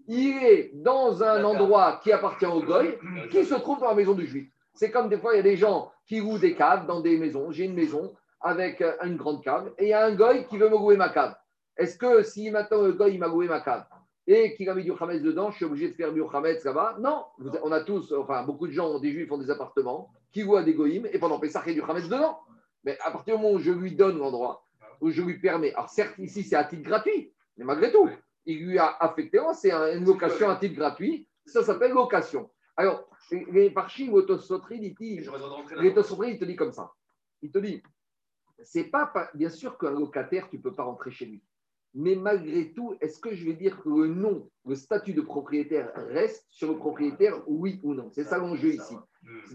il est dans un endroit qui appartient au goy, qui se trouve dans la maison du juif. C'est comme des fois, il y a des gens qui louent des caves dans des maisons. J'ai une maison avec euh, une grande cave et il y a un goy qui veut me louer ma cave. Est-ce que si maintenant le goy il m'a loué ma cave et qu'il a mis du chametz dedans, je suis obligé de faire du chametz là-bas? Non, on a tous, enfin beaucoup de gens, des juifs ont des appartements qui louent à des goyim et pendant Pessah, il y a du chametz dedans. Mais à partir du moment où je lui donne l'endroit, où je lui permets, alors certes ici c'est à titre gratuit, mais malgré tout, il lui a affecté, oh, c'est un- une location à titre gratuit, ça s'appelle location. Alors, les- parchim Tosfot, il te dit comme ça. Il te dit, c'est pas, pas- bien sûr qu'un locataire, tu peux pas rentrer chez lui. Mais malgré tout, est-ce que je vais dire que le nom, le statut de propriétaire reste sur le propriétaire, oui ou non? C'est ça l'enjeu ici.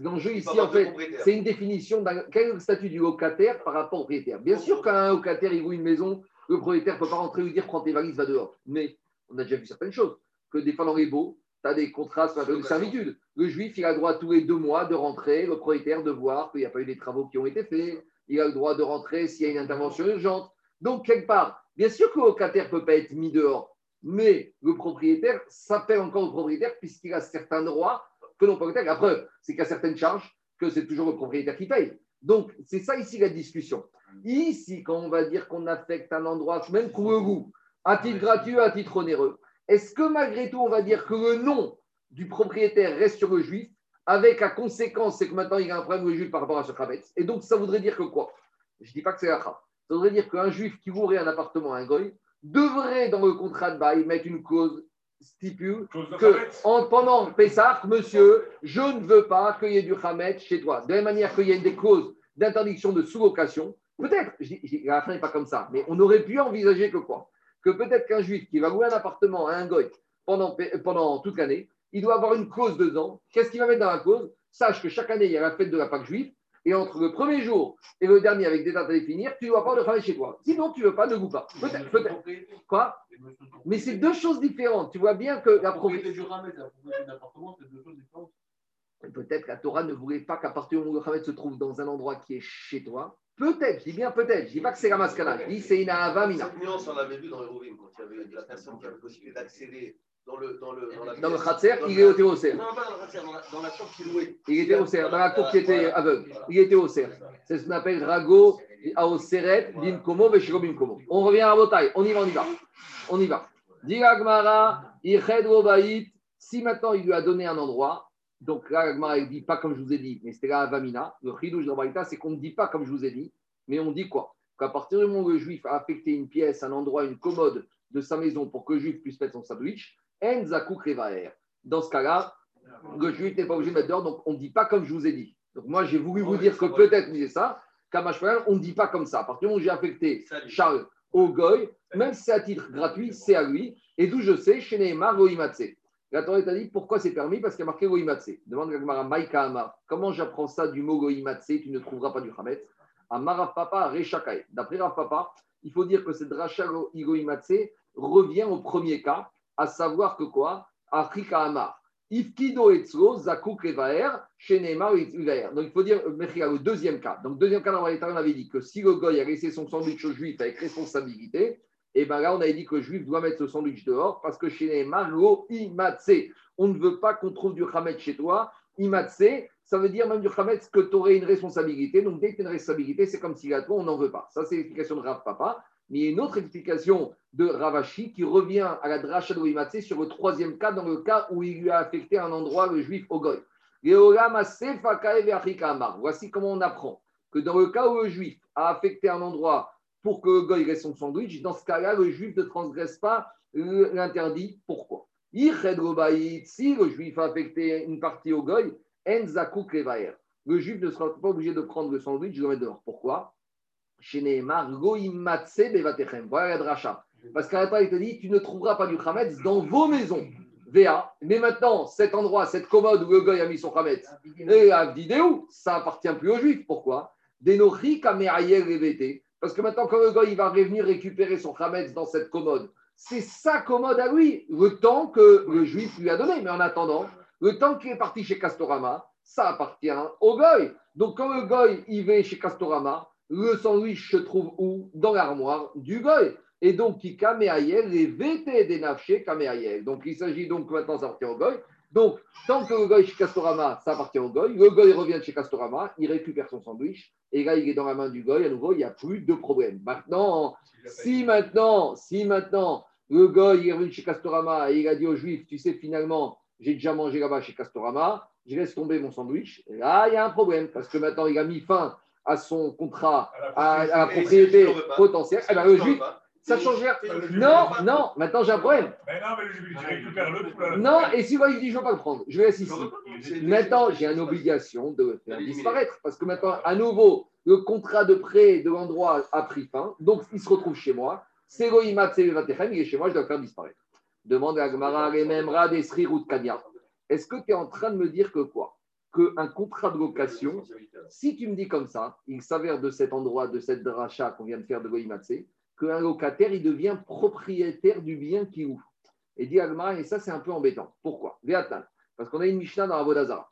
L'enjeu ici, en fait, c'est une définition d'un quel est le statut du locataire par rapport au propriétaire? Bien sûr qu'un locataire, il loue une maison Le propriétaire ne peut pas rentrer et lui dire prends tes valises, va dehors. Mais on a déjà vu certaines choses. Que des fois dans les beaux, tu as des contrats de servitude. Le juif, il a le droit tous les deux mois de rentrer, le propriétaire de voir qu'il n'y a pas eu des travaux qui ont été faits. Il a le droit de rentrer s'il y a une intervention urgente. Donc, quelque part, bien sûr que le locataire ne peut pas être mis dehors, mais le propriétaire s'appelle encore le propriétaire puisqu'il a certains droits que non propriétaire. La preuve, c'est qu'il y a certaines charges que c'est toujours le propriétaire qui paye. Donc, c'est ça ici la discussion. Ici, quand on va dire qu'on affecte un endroit, même pour le goût, à titre gratuit, à titre onéreux, est-ce que malgré tout, on va dire que le nom du propriétaire reste sur le juif, avec la conséquence, c'est que maintenant il y a un problème le juif par rapport à ce Khametz. Et donc, ça voudrait dire que quoi? Je ne dis pas que c'est la Ça voudrait dire qu'un juif qui louerait un appartement à un goy devrait, dans le contrat de bail, mettre une cause stipule que en, pendant Pessah, monsieur, je ne veux pas qu'il y ait du Khamet chez toi. De la même manière qu'il y a des causes d'interdiction de sous-location, peut-être, la fin n'est pas comme ça, mais on aurait pu envisager que quoi? Que peut-être qu'un juif qui va louer un appartement à un goy pendant, pendant toute l'année, il doit avoir une cause dedans. Qu'est-ce qu'il va mettre dans la cause Sache que chaque année, il y a la fête de la Pâque juive, et entre le premier jour et le dernier avec des dates à définir, tu ne dois pas de travail chez toi. Sinon, tu ne veux pas, de goût pas. Peut-être. Peut Quoi Mais c'est deux choses différentes. Tu vois bien que la propriété du Ramet et la propriété d'un appartement, c'est deux choses différentes. Peut-être que la Torah ne voulait pas qu'à partir du moment où le Hamed se trouve dans un endroit qui est chez toi, peut-être, je dis bien peut-être, je ne dis pas que c'est la mascana, je dis c'est une avamina. Cette nuance, on l'avait vu dans les Rovim, quand il y avait la personne qui avait la possibilité d'accéder dans le dans le dans, la dans le khatser, il est au théocère. Non, pas dans le khatser, dans la, dans la chambre qui louait. Il était au cerf, dans la cour qui était aveugle. Il était au cerf. C'est ce qu'on appelle Rago Aoseret Bin Komo Veshiro Bin Komo. On revient à Botaï. On y va, on y va. On y va. Diragmara, Iched Robaït. Si maintenant il lui a donné un endroit, donc là, Agmara ne dit pas comme je vous ai dit, mais c'était là à Vamina. Le chidouche de c'est qu'on ne dit pas comme je vous ai dit, mais on dit quoi? Qu'à partir du moment où le juif a affecté une pièce, un endroit, une commode de sa maison pour que le juif puisse mettre son sandwich, dans ce cas-là, le juif n'est pas obligé de mettre dehors, donc on ne dit pas comme je vous ai dit. Donc moi, j'ai voulu vous dire que peut-être c'est ça. Kamash on ne dit pas comme ça. À partir du moment où j'ai affecté Charles au Goy, même si c'est à titre gratuit, c'est à lui. Et d'où je sais, chez Neymar, Goïmatse. La Torah t'a dit pourquoi c'est permis Parce qu'il y a marqué Goïmatse. Demande à Maïka Amar. Comment j'apprends ça du mot Goïmatse Tu ne trouveras pas du Hamet. Amar Papa, Rechakai. D'après Rav Papa, il faut dire que cette Racha Goïmatse revient au premier cas à savoir que quoi? Afrika Amar. Ifkido etzlo, zakuk evaer, shenemar Donc il faut dire, le deuxième cas. Donc, deuxième cas, dans on avait dit que si le goy a laissé son sandwich au juif avec responsabilité, et bien là, on avait dit que le juif doit mettre ce sandwich dehors parce que chez lo imatse. On ne veut pas qu'on trouve du chametz chez toi. Imatse, ça veut dire même du chametz que tu aurais une responsabilité. Donc dès que tu as une responsabilité, c'est comme si à toi, on n'en veut pas. Ça, c'est l'explication de Rav Papa. Mais il y a une autre explication de Ravashi qui revient à la dracha de sur le troisième cas, dans le cas où il lui a affecté un endroit, le juif au goy. Voici comment on apprend que dans le cas où le juif a affecté un endroit pour que le goy reste son sandwich, dans ce cas-là, le juif ne transgresse pas l'interdit. Pourquoi? Si le juif a affecté une partie au goy, le juif ne sera pas obligé de prendre le sandwich, de le mettre dehors. Pourquoi? Voilà la dracha. Parce qu'à la il te dit, tu ne trouveras pas du Hametz dans vos maisons. VA. Mais maintenant, cet endroit, cette commode où le gars a mis son Hametz, et à vidéo, ça appartient plus aux Juifs. Pourquoi? Parce que maintenant, quand le il va revenir récupérer son Hametz dans cette commode, c'est sa commode à lui, le temps que le Juif lui a donné. Mais en attendant, le temps qu'il est parti chez Castorama, ça appartient au goy. Donc quand le goy il va chez Castorama, le sandwich se trouve où? Dans l'armoire du goy. Et donc, qui kameayel, les VT des nafchés kameayel. Donc, il s'agit donc maintenant, ça appartient au goy. Donc, tant que le goy chez Castorama, ça appartient au goy, le goy revient chez Castorama, il récupère son sandwich, et là, il est dans la main du goy, à nouveau, il n'y a plus de problème. Maintenant, si maintenant, si maintenant, le goy est revenu chez Castorama et il a dit aux juifs, tu sais, finalement, j'ai déjà mangé là-bas chez Castorama, je laisse tomber mon sandwich, là, il y a un problème, parce que maintenant, il a mis fin à son contrat, à la propriété, potentielle, eh ben, le juif, ça change rien. Non, non, maintenant j'ai un problème. Mais non, mais le juif, tu récupères le Non, et si moi, il dit, je ne veux pas le prendre, je vais ici. Maintenant, j'ai une obligation de le faire disparaître, parce que maintenant, à nouveau, le contrat de prêt de l'endroit a pris fin, donc il se retrouve chez moi. C'est Goïmat, c'est il est chez moi, je dois le faire disparaître. Demande à Gmara, Rememra, Desri, Rout Kanya. Est-ce que tu es en train de me dire que quoi? Qu'un contrat de location, si tu me dis comme ça, il s'avère de cet endroit, de cette dracha qu'on vient de faire de Goïmatse, qu'un locataire, il devient propriétaire du bien qu'il loue. Et dit Agmara, et ça, c'est un peu embêtant. Pourquoi? Parce qu'on a une Mishnah dans Avodazara.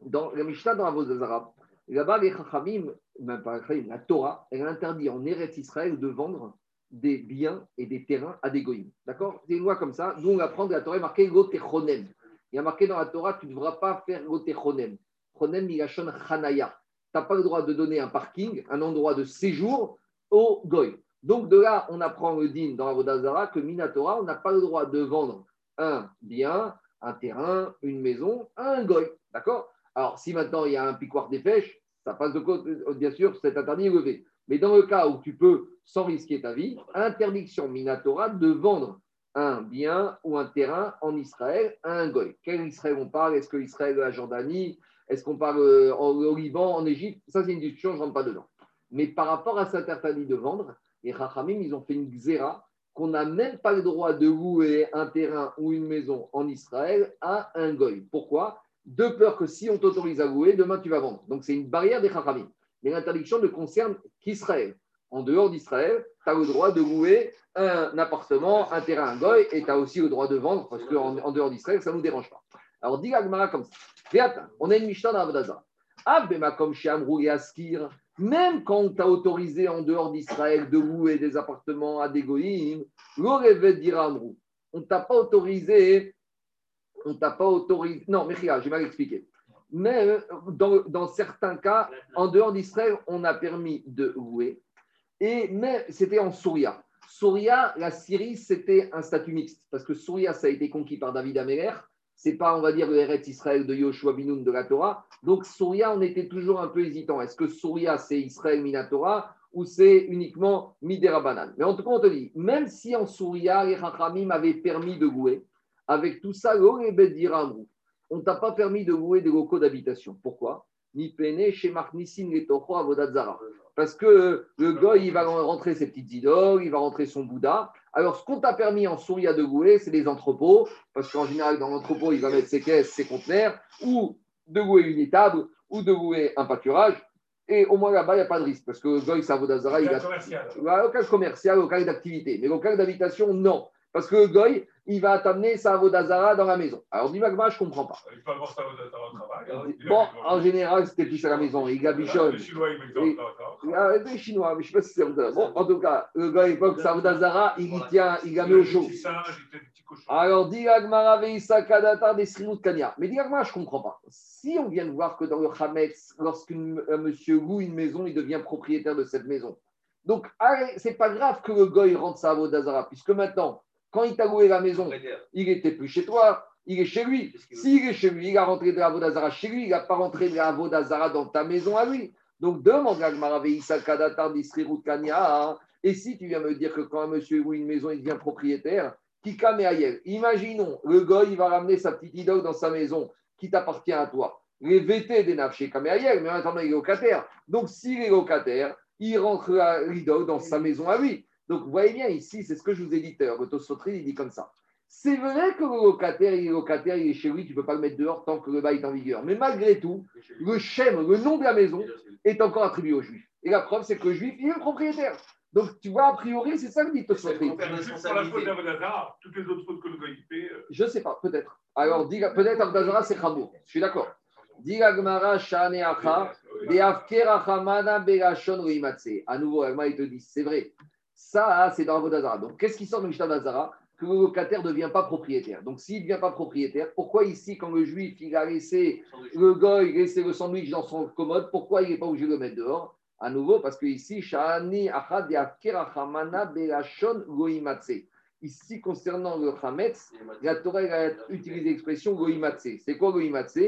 Dans la Mishnah dans Avodazara, là-bas, les Chachamim, même pas la Torah, elle interdit en Eretz Israël de vendre des biens et des terrains à des goïms. D'accord? C'est une loi comme ça. Nous, on apprend de la Torah, il y a marqué Gotechonem. Il y a marqué dans la Torah, tu ne devras pas faire Gotechonem. Chonem, Migashon, Chanaya. Tu n'as pas le droit de donner un parking, un endroit de séjour au goy. Donc de là, on apprend le din dans la Vodazara que Minatora, on n'a pas le droit de vendre un bien, un terrain, une maison un goy. D'accord? Alors si maintenant il y a un piquoir des pêches, ça passe de côté, bien sûr, cet interdit est levé. Mais dans le cas où tu peux, sans risquer ta vie, interdiction Minatora de vendre un bien ou un terrain en Israël à un goy. Quel Israël on parle? Est-ce que Israël la Jordanie? Est-ce qu'on parle euh, au Liban, en Égypte? Ça, c'est une discussion, je ne rentre pas dedans. Mais par rapport à cet interdit de vendre, les Rachamim, ils ont fait une xéra qu'on n'a même pas le droit de louer un terrain ou une maison en Israël à un goy. Pourquoi? De peur que si on t'autorise à louer, demain tu vas vendre. Donc c'est une barrière des Rachamim. Mais l'interdiction ne concerne qu'Israël. En dehors d'Israël, tu as le droit de louer un appartement, un terrain, un goy, et tu as aussi le droit de vendre, parce qu'en en dehors d'Israël, ça ne nous dérange pas. Alors, dit Agmara comme ça. On a une Mishnah dans Abdaza. Abemakom Shamrou et Askir, même quand on t'a autorisé en dehors d'Israël de louer des appartements à des goïms, l'orevet diramrou. On ne t'a pas autorisé, on t'a pas autorisé. Non, Mechia, j'ai mal expliqué. Mais euh, dans certains cas, en dehors d'Israël, on a permis de louer. Et mais c'était en Souria. Souria, la Syrie, c'était un statut mixte parce que Souria, ça a été conquis par David Améler. C'est pas, on va dire, le Eretz Israël de Yoshua Binoun de la Torah. Donc Souria, on était toujours un peu hésitant. Est-ce que Souria, c'est Israël Minatora ou c'est uniquement Miderabanan Mais en tout cas, on te dit, même si en Souria, les avaient permis de louer, avec tout ça, on t'a pas permis de louer des locaux d'habitation. Pourquoi? Ni pene chez Marnissin Toho Avodatzara. Parce que le goy, il va rentrer ses petites idoles, il va rentrer son Bouddha. Alors, ce qu'on t'a permis en Souria de louer, c'est des entrepôts, parce qu'en général, dans l'entrepôt, il va mettre ses caisses, ses conteneurs, ou de louer une étable, ou de louer un pâturage. Et au moins là-bas, il n'y a pas de risque, parce que le goy, c'est Avodazara, il a commercial. Local commercial, local d'activité. Mais local d'habitation, non. Parce que le goy, il va t'amener sa Avodazara dans la maison. Alors, dis Magma, je ne comprends pas. Il peut avoir ça au travail. hein. Bon, en général, c'était plus à la maison. Il gabichonne. Les Chinois, ils mettent dans Oui. le travail. Il y a des Chinois, mais je ne sais pas si c'est. Bon, en tout cas, le gars, à l'époque, sa Avodazara, il y tient, il la met au chaud. Alors, dit Agmara Veissa Kadatar des Srimut Kanya. Mais dit Agmara, je ne comprends pas. Si on vient de voir que dans le Hametz, lorsqu'un monsieur loue une maison, il devient propriétaire de cette maison. Donc, c'est pas grave que le goy rentre sa Avodazara, puisque maintenant, quand il t'a loué la maison, il n'était plus chez toi, il est chez lui. S'il est chez lui, il a rentré de la Vodazara chez lui, il n'a pas rentré de la Vodazara dans ta maison à lui. Donc demande d'Isrirut Kanya. hein. Et si tu viens me dire que quand un monsieur loue une maison, il devient propriétaire, Kika Meaïel. Imaginons, le goy, il va ramener sa petite idole dans sa maison qui t'appartient à toi. Les VT des nafs chez Kameaïel, mais en attendant, il est locataire. Donc s'il est locataire, il rentre à l'idole dans sa maison à lui. Donc vous voyez bien ici, c'est ce que je vous ai dit tout à l'heure. Il dit comme ça. C'est vrai que le locataire, il est locataire, il est chez lui, tu ne peux pas le mettre dehors tant que le bail est en vigueur. Mais malgré tout, le shem, le nom de la maison, est encore attribué au juif. Et la preuve, c'est que le juif, il est le propriétaire. Donc tu vois, a priori, c'est ça que dit Tosfotri. Toutes les autres fautes que le gars fait. euh, Je ne sais pas, peut-être. Alors, peut-être Abdazara, c'est Khamour. Je suis d'accord. À nouveau, Agma, il te dit, c'est vrai. Ça, c'est dans Avodazara. Donc, qu'est-ce qui sort de Mishnah d'Azara Que le locataire ne devient pas propriétaire. Donc, s'il ne devient pas propriétaire, pourquoi ici, quand le juif, il a laissé le goy laisser le sandwich dans son commode, pourquoi il n'est pas obligé de le mettre dehors À nouveau, parce que ici, Shani Acha de Afker Achamana Belashon. Ici, concernant le Hametz, la Torah a utilisé l'expression goïmatse. C'est quoi goïmatse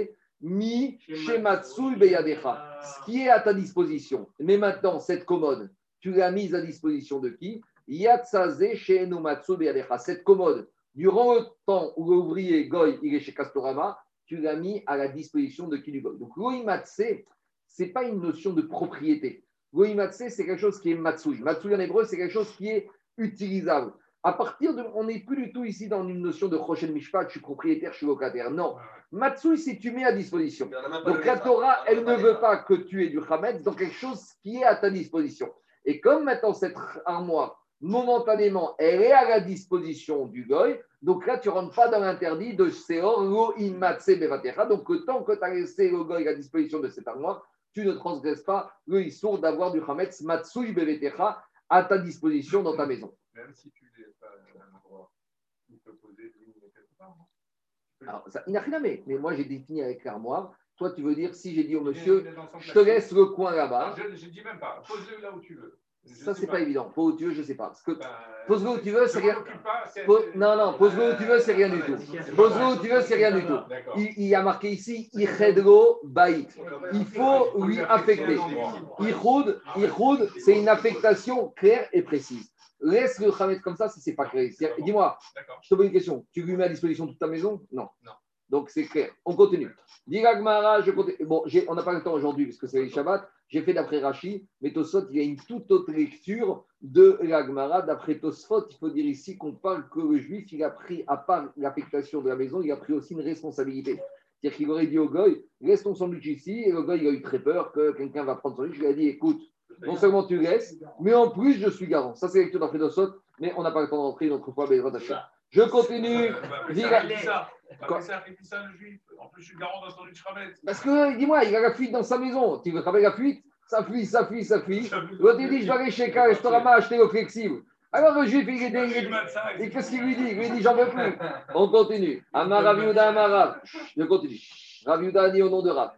Mi shematsu beyadecha. Ce qui est à ta disposition. Mais maintenant, cette commode, tu l'as mise à disposition de qui? Yatsaze sheenomatsu beyadecha. Cette commode, durant le temps où l'ouvrier goy, il est chez Castorama, tu l'as mis à la disposition de qui du goy? Donc, goïmatse, ce n'est pas une notion de propriété. Goïmatse, c'est quelque chose qui est matsui. Matsui en hébreu, c'est quelque chose qui est utilisable. À partir de. On n'est plus du tout ici dans une notion de Rochel Mishpat, je suis propriétaire, je suis locataire. Non. Matsui, c'est tu mets à disposition. Donc la Torah, elle ne veut pas que tu aies du Hametz dans quelque chose qui est à ta disposition. Et comme maintenant cette armoire, momentanément, elle est à la disposition du goy. Donc là, tu ne rentres pas dans l'interdit de Seor lo imatse bevatecha. Donc, tant que tu as laissé le goy à la disposition de cette armoire, tu ne transgresses pas le issour d'avoir du chametz matsui bevatecha à ta disposition dans ta maison. Même si tu n'es pas à un endroit, il peut poser une quelque part. Alors, ça, il n'a rien à mais moi j'ai défini avec l'armoire. Toi, tu veux dire, si j'ai dit au monsieur, je te laisse le coin là-bas, Ah, Je ne dis même pas. Pose-le là où tu veux. Je ça c'est pas évident. Pour où tu veux, je sais pas. Parce que Pose-le où tu veux, c'est rien. pas, Pose- non, non, pose-le où tu veux, c'est rien du tout. Pose-le où tu veux, c'est rien du tout. Il, il y a marqué ici, Ichedro Baït. Il faut lui affecter. Ichoud, Ichoud, c'est une affectation claire et précise. Laisse le Khamet comme ça si c'est pas clair. Dis-moi, je te pose une question. Tu lui mets à disposition toute ta maison? Non. Non. Donc c'est clair. On continue. Dis Gmara, je continue. Bon, on n'a pas le temps aujourd'hui parce que c'est le Shabbat. J'ai fait d'après Rashi, mais Tosfot, il y a une toute autre lecture de la Gemara. D'après Tosfot, il faut dire ici qu'on parle que le juif, il a pris, à part l'affectation de la maison, il a pris aussi une responsabilité. C'est-à-dire qu'il aurait dit au goy, laisse ton sandwich ici, et le goy, il a eu très peur que quelqu'un va prendre son sandwich. Il a dit, écoute, non seulement tu laisses, mais en plus, je suis garant. Ça, c'est la lecture d'après Tosfot, mais on n'a pas le temps d'entrer une autre fois, Hashem. Je continue. Rametz. Parce que, dis-moi, il a la fuite dans sa maison. Tu veux travailler la fuite? Ça fuit, ça fuit, ça fuit. L'autre, il dit, je vais aller chez Castorama acheter le flexible. Alors, le juif, il est est- Et qu'est-ce qu'il lui dit? Il lui dit, j'en veux plus. On continue. Amar Raviuda Amarav. Je continue. Raviuda dit au nom de Rav.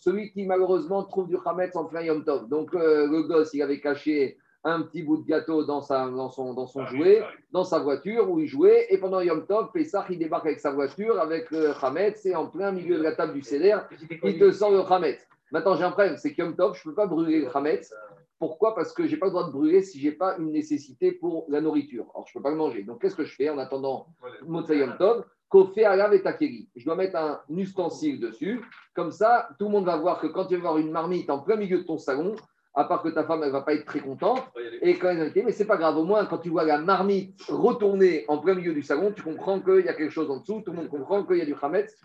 Celui qui, malheureusement, trouve du Chametz en plein Yom Tov. Donc, euh, le gosse, il avait caché un petit bout de gâteau dans, sa, dans son, dans son jouet, dans sa voiture où il jouait. Et pendant Yom Tov, Pessah, il débarque avec sa voiture, avec le Chametz, et en plein milieu de la table du Seder, il te sort le Chametz. Maintenant, j'ai un problème, c'est que Yom Tov, je ne peux pas brûler le Chametz. Pourquoi? Parce que je n'ai pas le droit de brûler si je n'ai pas une nécessité pour la nourriture. Alors, je ne peux pas le manger. Donc, qu'est-ce que je fais en attendant Motsai Yom Tov? Kofe Alav et Takeri. Je dois mettre un ustensile dessus. Comme ça, tout le monde va voir que quand tu vas voir une marmite en plein milieu de ton salon, à part que ta femme, elle ne va pas être très contente, et quand elle mais c'est pas grave, au moins quand tu vois la marmite retourner en plein milieu du salon, tu comprends qu'il y a quelque chose en dessous, tout le monde comprend qu'il y a du Hametz.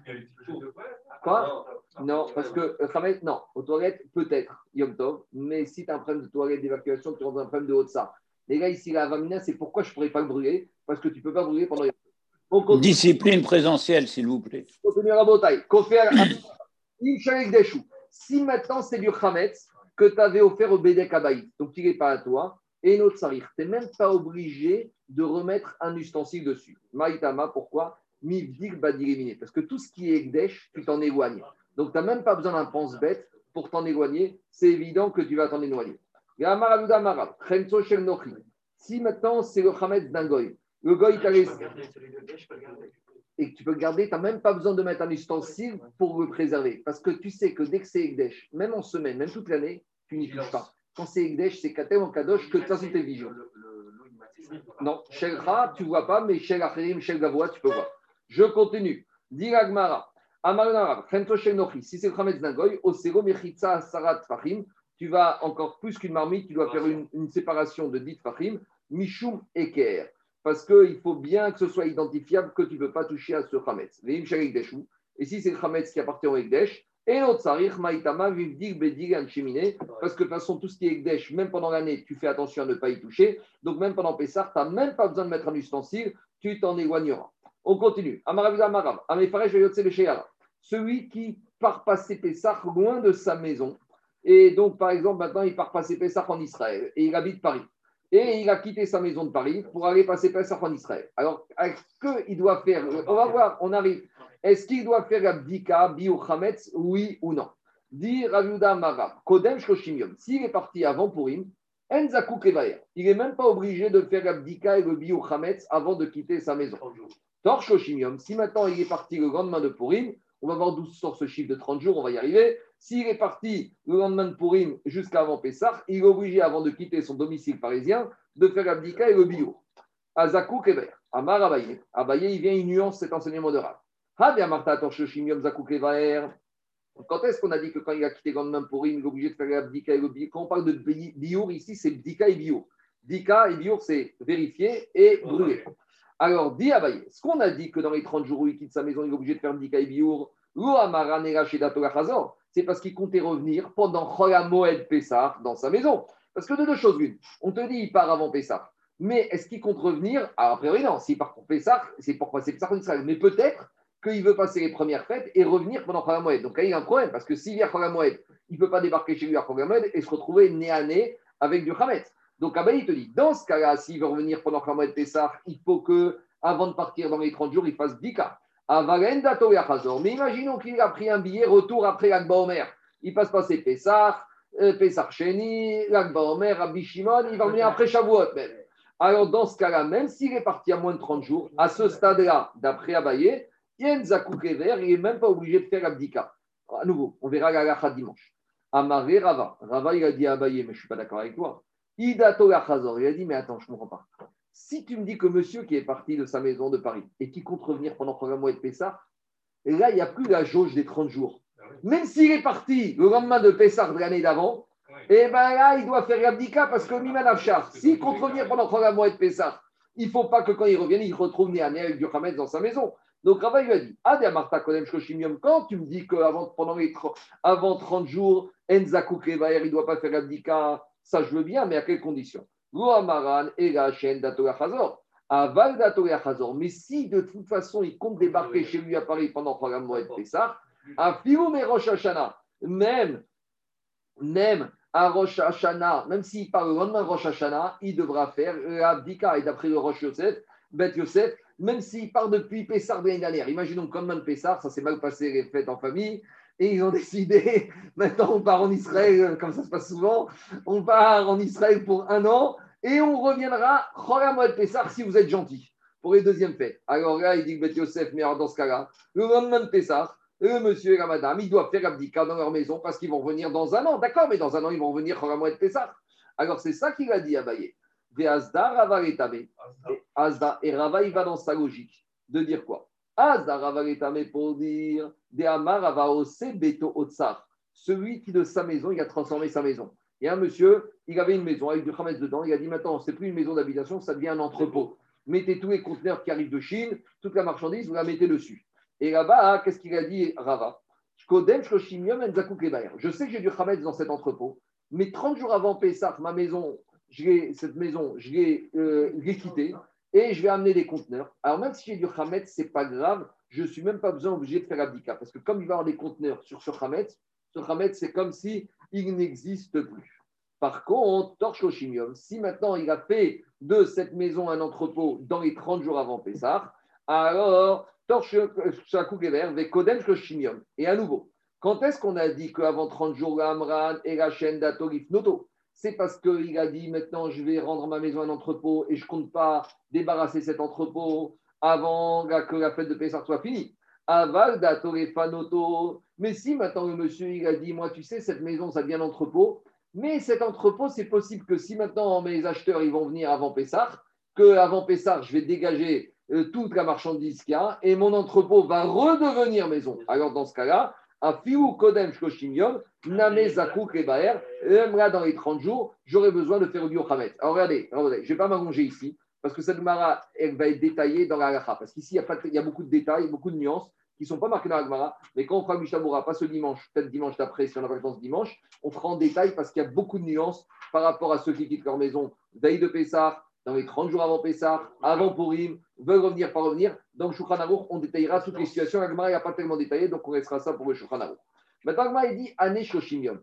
Quoi Non, parce que le Hametz, non, aux toilettes, peut-être, Yom Tov, mais si tu as un problème de toilette d'évacuation, tu rentres dans un problème de haut de ça. Les gars, ici, la Vamina, c'est pourquoi je ne pourrais pas le brûler, parce que tu ne peux pas brûler pendant Yom. Discipline présentielle, s'il vous plaît. Continue à Botaï. Kofer Imshalek Deshu. Si maintenant c'est du Hametz que tu avais offert au Bédek Abaï, donc il n'est pas à toi, et notre sarir, tu n'es même pas obligé de remettre un ustensile dessus. Maïtama, pourquoi? Parce que tout ce qui est Gdesh, tu t'en éloignes. Donc tu n'as même pas besoin d'un pense-bête pour t'en éloigner. C'est évident que tu vas t'en éloigner. Si maintenant c'est le Hametz d'un goy, le goy t'a laissé et que tu peux le garder, tu n'as même pas besoin de mettre un ustensile pour le préserver. Parce que tu sais que dès que c'est Ekdesh, même en semaine, même toute l'année, tu n'y touches pas. Quand c'est Ekdesh, c'est Katem en Kadosh que de toute façon tu es vigilant. Non, Shel tu ne vois pas, mais Shel Acherim, Shel Gavoa, tu peux voir. Je continue. Diragmara. Amarnara, Khento Shel Nochi. Si c'est le Khametz d'un goy, Osero Mechitza Sarat Fahim, tu vas encore plus qu'une marmite, tu dois faire une, une séparation de 10 Fahim, Mishum Eker parce qu'il faut bien que ce soit identifiable que tu ne peux pas toucher à ce Hametz. Et si c'est le Hametz qui appartient au Ekdesh, et l'autre Sarich, Maïtama, Vivdig, Bedig, parce que de toute façon, tout ce qui est Ekdesh, même pendant l'année, tu fais attention à ne pas y toucher. Donc même pendant Pessah, tu n'as même pas besoin de mettre un ustensile, tu t'en éloigneras. On continue. Amaravida Amaram, Amefaresh, Yotse. Celui qui part passer Pessah loin de sa maison, et donc par exemple, maintenant, il part passer Pessah en Israël, et il habite Paris et il a quitté sa maison de Paris pour aller passer Pessah en Israël. Alors, est-ce qu'il doit faire, on va voir, on arrive, est-ce qu'il doit faire la bdika, bio chametz, oui ou non? Dit Raviuda Marab, Kodem Shoshimium, s'il est parti avant Purim, Enzaku Kevaer, il n'est même pas obligé de faire la bdika et le bio chametz avant de quitter sa maison. Tor Shoshimium, si maintenant il est parti le lendemain de Purim, on va voir d'où sort ce chiffre de 30 jours, on va y arriver. S'il est parti le lendemain de Purim jusqu'avant Pessah, il est obligé, avant de quitter son domicile parisien, de faire l'abdika et le bio. Azakou Kever, Amar Abaye. Abaye, il vient, il nuance cet enseignement de Rav. Quand est-ce qu'on a dit que quand il a quitté le lendemain de Purim, il est obligé de faire l'abdika et le bio Quand on parle de biour, ici, c'est bdika et bio. Bdika et biour, c'est vérifier et brûler. Alors, dit Abaye, ce qu'on a dit que dans les 30 jours où il quitte sa maison, il est obligé de faire bdika et biour, c'est parce qu'il comptait revenir pendant Chola Moed Pessah dans sa maison. Parce que de deux choses l'une, on te dit il part avant Pessah, mais est-ce qu'il compte revenir? Alors, a priori, non. S'il part pour Pessah, c'est pour passer Pessah en Israël. Mais peut-être qu'il veut passer les premières fêtes et revenir pendant Chol Moed. Donc là, il y a un problème, parce que s'il vient Chol Moed, il ne peut pas débarquer chez lui à Chol Moed et se retrouver nez à nez avec du Hametz. Donc Abba, il te dit, dans ce cas-là, s'il veut revenir pendant Moed Pessah, il faut que, avant de partir dans les 30 jours, il fasse 10 cas. Mais imaginons qu'il a pris un billet retour après l'Akba Omer. Il passe passer Pessah, euh, Pessah Sheni, l'Akba Omer, Rabbi Shimon, il va revenir après Shavuot même. Alors, dans ce cas-là, même s'il est parti à moins de 30 jours, à ce stade-là, d'après Abaye, Yenzakou Kever, il n'est même pas obligé de faire l'abdika. À nouveau, on verra la dimanche. Amaré Rava. Rava, il a dit à Abaye, mais je ne suis pas d'accord avec toi. Idato Lachazor. Il a dit, mais attends, je ne comprends pas. Si tu me dis que monsieur qui est parti de sa maison de Paris et qui compte revenir pendant le mois de Pessah, là, il n'y a plus la jauge des 30 jours. Même s'il est parti le lendemain de Pessah de l'année d'avant, et bien là, il doit faire l'abdika parce que Miman Afshar, s'il compte revenir pendant le mois de Pessah, il ne faut pas que quand il revienne, il retrouve né avec du Hametz dans sa maison. Donc Rava lui a dit Ade Marta Kodem Shoshimium, quand tu me dis qu'avant pendant les avant 30 jours, Enzaku Kevaer, il ne doit pas faire l'abdika, ça je veux bien, mais à quelles conditions? Mais si de toute façon il compte débarquer chez lui à Paris pendant le mois de Pessah, à Filoum et Rosh Hashanah, même, même à Rosh Hashanah, même s'il part le lendemain de Rosh Hashanah, il devra faire l'abdika. Et d'après le Rosh Yosef, Bet Yosef, même s'il part depuis Pessar de l'année dernière. Imaginons comme même Pessar, ça s'est mal passé les fêtes en famille, et ils ont décidé, maintenant on part en Israël, comme ça se passe souvent, on part en Israël pour un an, et on reviendra, de Pessar, si vous êtes gentil, pour les deuxièmes fêtes. Alors là, il dit que Yosef, mais alors dans ce cas-là, le lendemain de Pessar, le monsieur et la madame, ils doivent faire abdika dans leur maison parce qu'ils vont venir dans un an. D'accord, mais dans un an, ils vont venir de Pessar. Alors c'est ça qu'il a dit à Baye. Asda et Rava, il va dans sa logique de dire quoi? Rava pour dire. Celui qui de sa maison, il a transformé sa maison. Et un monsieur, il avait une maison avec du khametz dedans. Il a dit maintenant, c'est plus une maison d'habitation, ça devient un entrepôt. Mettez tous les conteneurs qui arrivent de Chine, toute la marchandise, vous la mettez dessus. Et là-bas, qu'est-ce qu'il a dit Rava? Je sais que j'ai du khametz dans cet entrepôt, mais 30 jours avant Pessah, ma maison, cette maison, je l'ai euh, quittée et je vais amener des conteneurs. Alors même si j'ai du Hametz, ce n'est pas grave, je ne suis même pas besoin obligé de faire abdika. Parce que comme il va y avoir des conteneurs sur ce Hametz, ce Hametz, c'est comme si il n'existe plus. Par contre, Torche Chimium, si maintenant il a fait de cette maison un entrepôt dans les 30 jours avant Pessah, alors Torche Chakugever, Kodem Chimium. Et à nouveau, quand est-ce qu'on a dit qu'avant 30 jours, Amran et la chaîne d'Atorif Noto c'est parce qu'il a dit maintenant je vais rendre ma maison un entrepôt et je ne compte pas débarrasser cet entrepôt avant que la fête de Pessah soit finie. Aval fanoto. Mais si maintenant le monsieur il a dit moi tu sais cette maison ça devient un entrepôt, mais cet entrepôt c'est possible que si maintenant mes acheteurs ils vont venir avant Pessah, que avant Pessah je vais dégager euh, toute la marchandise qu'il y a et mon entrepôt va redevenir maison. Alors dans ce cas-là, Afiu Kodem Shkoshimium, Name Zakouk Lebaer, là dans les 30 jours, j'aurai besoin de faire du Khamet. Alors regardez, regardez je ne vais pas m'allonger ici, parce que cette Gemara, elle va être détaillée dans la Halacha. Parce qu'ici, il, il y, a beaucoup de détails, beaucoup de nuances qui ne sont pas marquées dans la Gemara. Mais quand on fera Mishabura, pas ce dimanche, peut-être dimanche d'après, si on n'a pas le temps ce dimanche, on fera en détail parce qu'il y a beaucoup de nuances par rapport à ceux qui quittent leur maison veille de Pessah, dans les 30 jours avant Pessah, avant Purim, veulent revenir, pas revenir. Dans le on détaillera toutes les situations. La Gemara n'a pas tellement détaillé, donc on restera ça pour le Shulchan Maintenant, Gemara, il dit Année Shoshimium.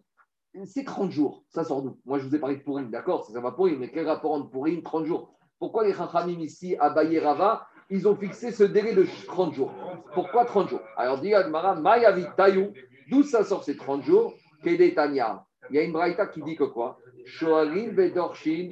C'est 30 jours, ça sort d'où? Moi, je vous ai parlé de Purim, d'accord? Ça va Purim, mais quel rapport entre Purim, 30 jours? Pourquoi les Chachamim ici, à Bayerava, ils ont fixé ce délai de 30 jours? Pourquoi 30 jours? Alors, dit Agmara, Mayavi Tayou, d'où ça sort ces 30 jours? Kedetanya. Il y a une braïta qui dit que quoi? Shoarim Vedorshin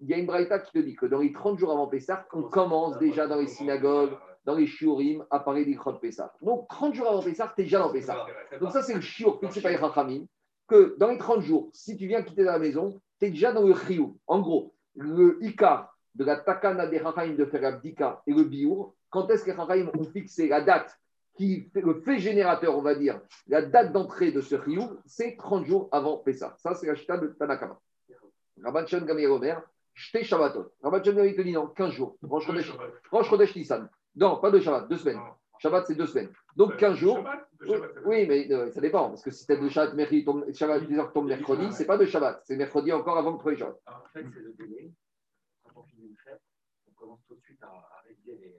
il y a une braïta qui te dit que dans les 30 jours avant Pessah, on commence déjà dans les synagogues, dans les shiurim, à parler d'Ikhot Pessah. Donc 30 jours avant Pessah, tu es déjà dans Pessah. Donc ça, c'est le shiur fixé par les Chachamim, que dans les 30 jours, si tu viens quitter la maison, tu es déjà dans le chiyou. En gros, le Ika de la takana des Chachamim de faire abdika et le biour, quand est-ce que les Chachamim ont fixé la date qui fait le fait générateur, on va dire, la date d'entrée de ce Riyou, c'est 30 jours avant Pessah. Ça, c'est la chita de Tanakama. Rabban Shon Gamir Omer, Shte Shabbatot. Rabban Shon Gamir te dit non, 15 jours. Rosh Chodesh Nissan. Non, pas de Shabbat, deux semaines. Shabbat, c'est deux semaines. Donc 15 jours. Shabbat, de Oui, mais euh, ça dépend. Parce que si tu de Shabbat, mercredi, tombe, Shabbat, 10 heures tombe mercredi, c'est pas de Shabbat. C'est mercredi encore avant le premier Shabbat. En fait, c'est le délai. Quand on finit une fête, on commence tout de suite à, réviser les,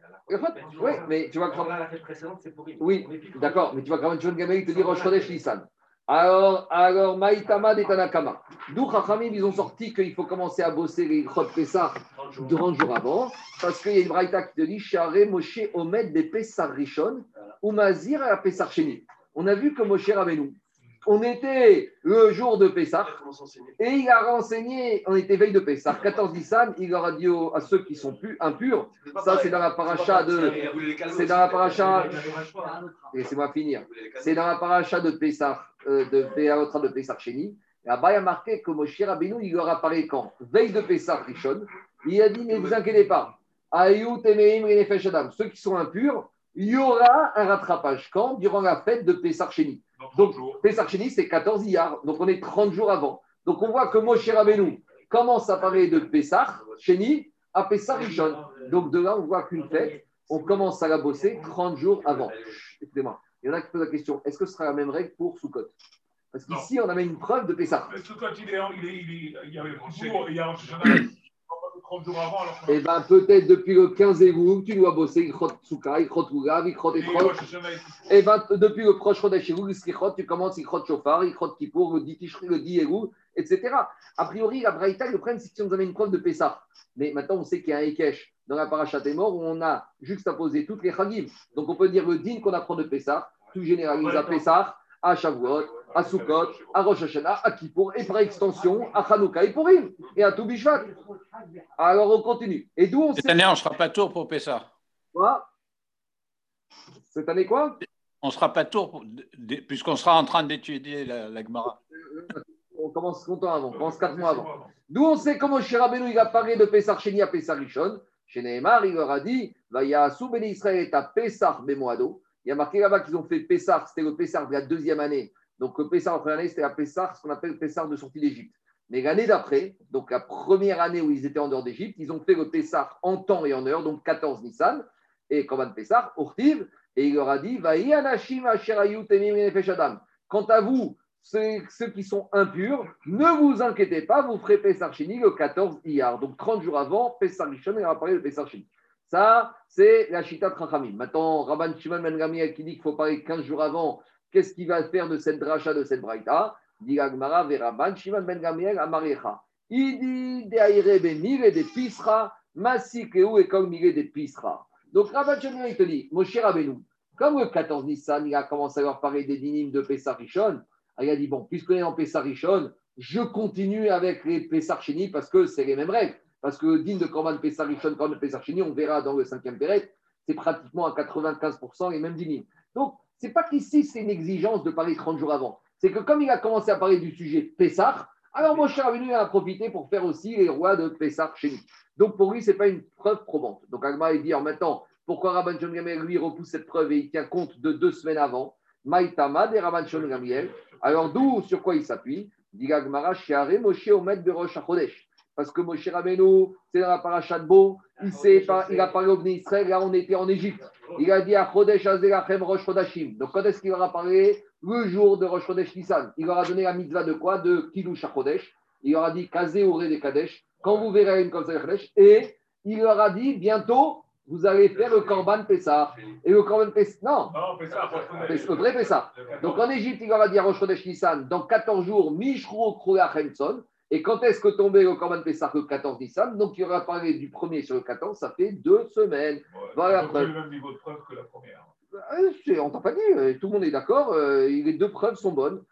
oui, mais tu vois là, la fête précédente, c'est pour Oui, D'accord, mais tu vois quand même John Gamel te dit Rosh Chodesh Nissan. Alors, alors Maïtama de Tanakama. D'où Chachamim, ils ont sorti qu'il faut commencer à bosser les Chod Pessah 30 jours avant, parce qu'il y a une braïta qui te dit Share Moshe Omed des Pessah Rishon ou Mazir à la Pessah Sheni. On a vu que Moshe Rabbeinu, on était le jour de Pessah, et il a renseigné, on était veille de Pessah, 14 Nissan, il leur a dit aux- à ceux qui sont plus impurs, ça c'est dans la paracha de. C'est dans la paracha. Laissez-moi finir. C'est dans la paracha de Pessah, euh, de Péaotra de Pessah Sheni. Là-bas, il y a marqué que Moshe Rabbeinu, il leur apparaît quand Veille de Pessah Rishon. Il a dit, ne vous inquiétez pas. Ayut Emeim Renefesh Adam. Ceux qui sont impurs, il y aura un rattrapage quand? Durant la fête de Pessah Sheni. Dans 30 Donc, Sheni, c'est 14 Iyar. Donc, on est 30 jours avant. Donc, on voit que Moshe Rabbeinu commence à parler de Pessah Sheni à Pessah Rishon. Donc, de là, on voit qu'une fête, on commence à la bosser 30 jours avant. Écoutez-moi. Il y en a qui posent la question est-ce que ce sera la même règle pour Sukkot? Parce qu'ici, on a même une preuve de ce quand il est, il est, il est, il y a 30 30 jours avant, alors Eh bien, peut-être depuis le 15 Elul, tu dois bosser Ichot Tsuka, Ichot Ulav, Ichot Et Etrot. Eh bien, depuis le proche Chodesh Ichot, tu commences Ichot Shofar, Ichot Kippour, le 10 Tishri, le 10 Elul, etc. A priori, la Braïta, le problème, c'est que si on nous amène une preuve de Pessah. Mais maintenant, on sait qu'il y a un Ekech dans la Parashat des morts où on a juxtaposé toutes les Chagim. Donc, on peut dire le din qu'on apprend de Pessah, tout généralise à Pessah, à Shavuot, à Sukkot, à Rosh Hashanah, à Kippour, et par extension à Hanouka et Purim, et à tout Bishvat. Alors, on continue. Et d'où on Cette année, on ne sera pas tour pour Pessah. quoi? Cette année, quoi? On ne sera pas tour puisqu'on sera en train d'étudier la, la Gemara. On commence longtemps avant, on commence quatre mois avant. D'où on sait comment chez Rabbeinu, il a parlé de Pessah Sheni à Pessah Rishon. Chez Nehemar, il leur a dit Vayasu Ben Israël est à Pessah Bemoado. Il y a marqué là-bas qu'ils ont fait Pessah, c'était le Pessah de la deuxième année. Donc le Pessah en première année, c'était la Pessah, ce qu'on appelle Pessah de sortie d'Égypte. Mais l'année d'après, donc la première année où ils étaient en dehors d'Égypte, ils ont fait le Pessah en temps et en heure, donc 14 Nissan, et Korban Pessah, Urtiv, et il leur a dit. Quant à vous, ceux, qui sont impurs, ne vous inquiétez pas, vous ferez Pessah Sheni le 14 Iyar. Donc 30 jours avant, Pessah Rishon, il va parler de Pessah Sheni. Ça, c'est la Chita de Chachamim. Maintenant, Rabban Shimon Ben Gamliel qui dit qu'il faut parler 15 jours avant, qu'est-ce qu'il va faire de cette dracha, de cette braïta? Dit Shimon Ben Gamliel Amarecha. Il dit de Aire be mire de Pisra, Masik et comme mire de Pisra. Donc Rabban Shimon il te dit, comme le 14 Nissan, il a commencé à leur parler des dynimes de Pessah Rishon, il a dit, bon, puisqu'on est en Pessah Rishon, je continue avec les Pessah Sheni parce que c'est les mêmes règles. Parce que digne de Rishon, Korban Pessah Sheni, on verra dans le cinquième Péret, c'est pratiquement à 95% les mêmes dynimes. Donc, c'est pas qu'ici, c'est une exigence de parler 30 jours avant. C'est que comme il a commencé à parler du sujet Pessah, alors mon cher Rabbeinu a profité pour faire aussi les rois de Pessah Sheni. Donc, pour lui, ce n'est pas une preuve probante. Donc, Agma, il dit en maintenant, pourquoi Rabban John Gamel, lui, repousse cette preuve et il tient compte de deux semaines avant? Maïtama des Rabban Shon Gamiel. Alors d'où, sur quoi il s'appuie? Dit Gagmara, Shiare Moshe Omed de Rosh HaChodesh. Parce que Moshe Rabbeinu, c'est dans la paracha de Beau, il, sait pas, il a parlé au Bnei Israël, là on était en Égypte. Il a dit à Chodesh Azelachem Rosh Chodashim. Donc quand est-ce qu'il leur a parlé? Le jour de Rosh Chodesh Nissan. Il leur a donné la mitzvah de quoi? De Kiddush HaChodesh. Il leur a dit Kazé Oré de Kadesh. Quand vous verrez une comme ça. Et il leur a dit bientôt, vous allez faire le Korban Pessah. Et le Korban Pessah, non, Non, Pessah, le vrai Pessah. Donc en Égypte, il leur a dit à Rosh Chodesh Nissan, dans 14 jours, Mishro Kroyachemson. Et quand est-ce que tombait le Korban Pessah le 14 Nissan Donc il aura parlé du premier sur le 14, ça fait deux semaines. Voilà, Donc, après. c'est le même niveau de preuve que la première. C'est- On t'a pas dit, euh, tout le monde est d'accord, euh, les deux preuves sont bonnes.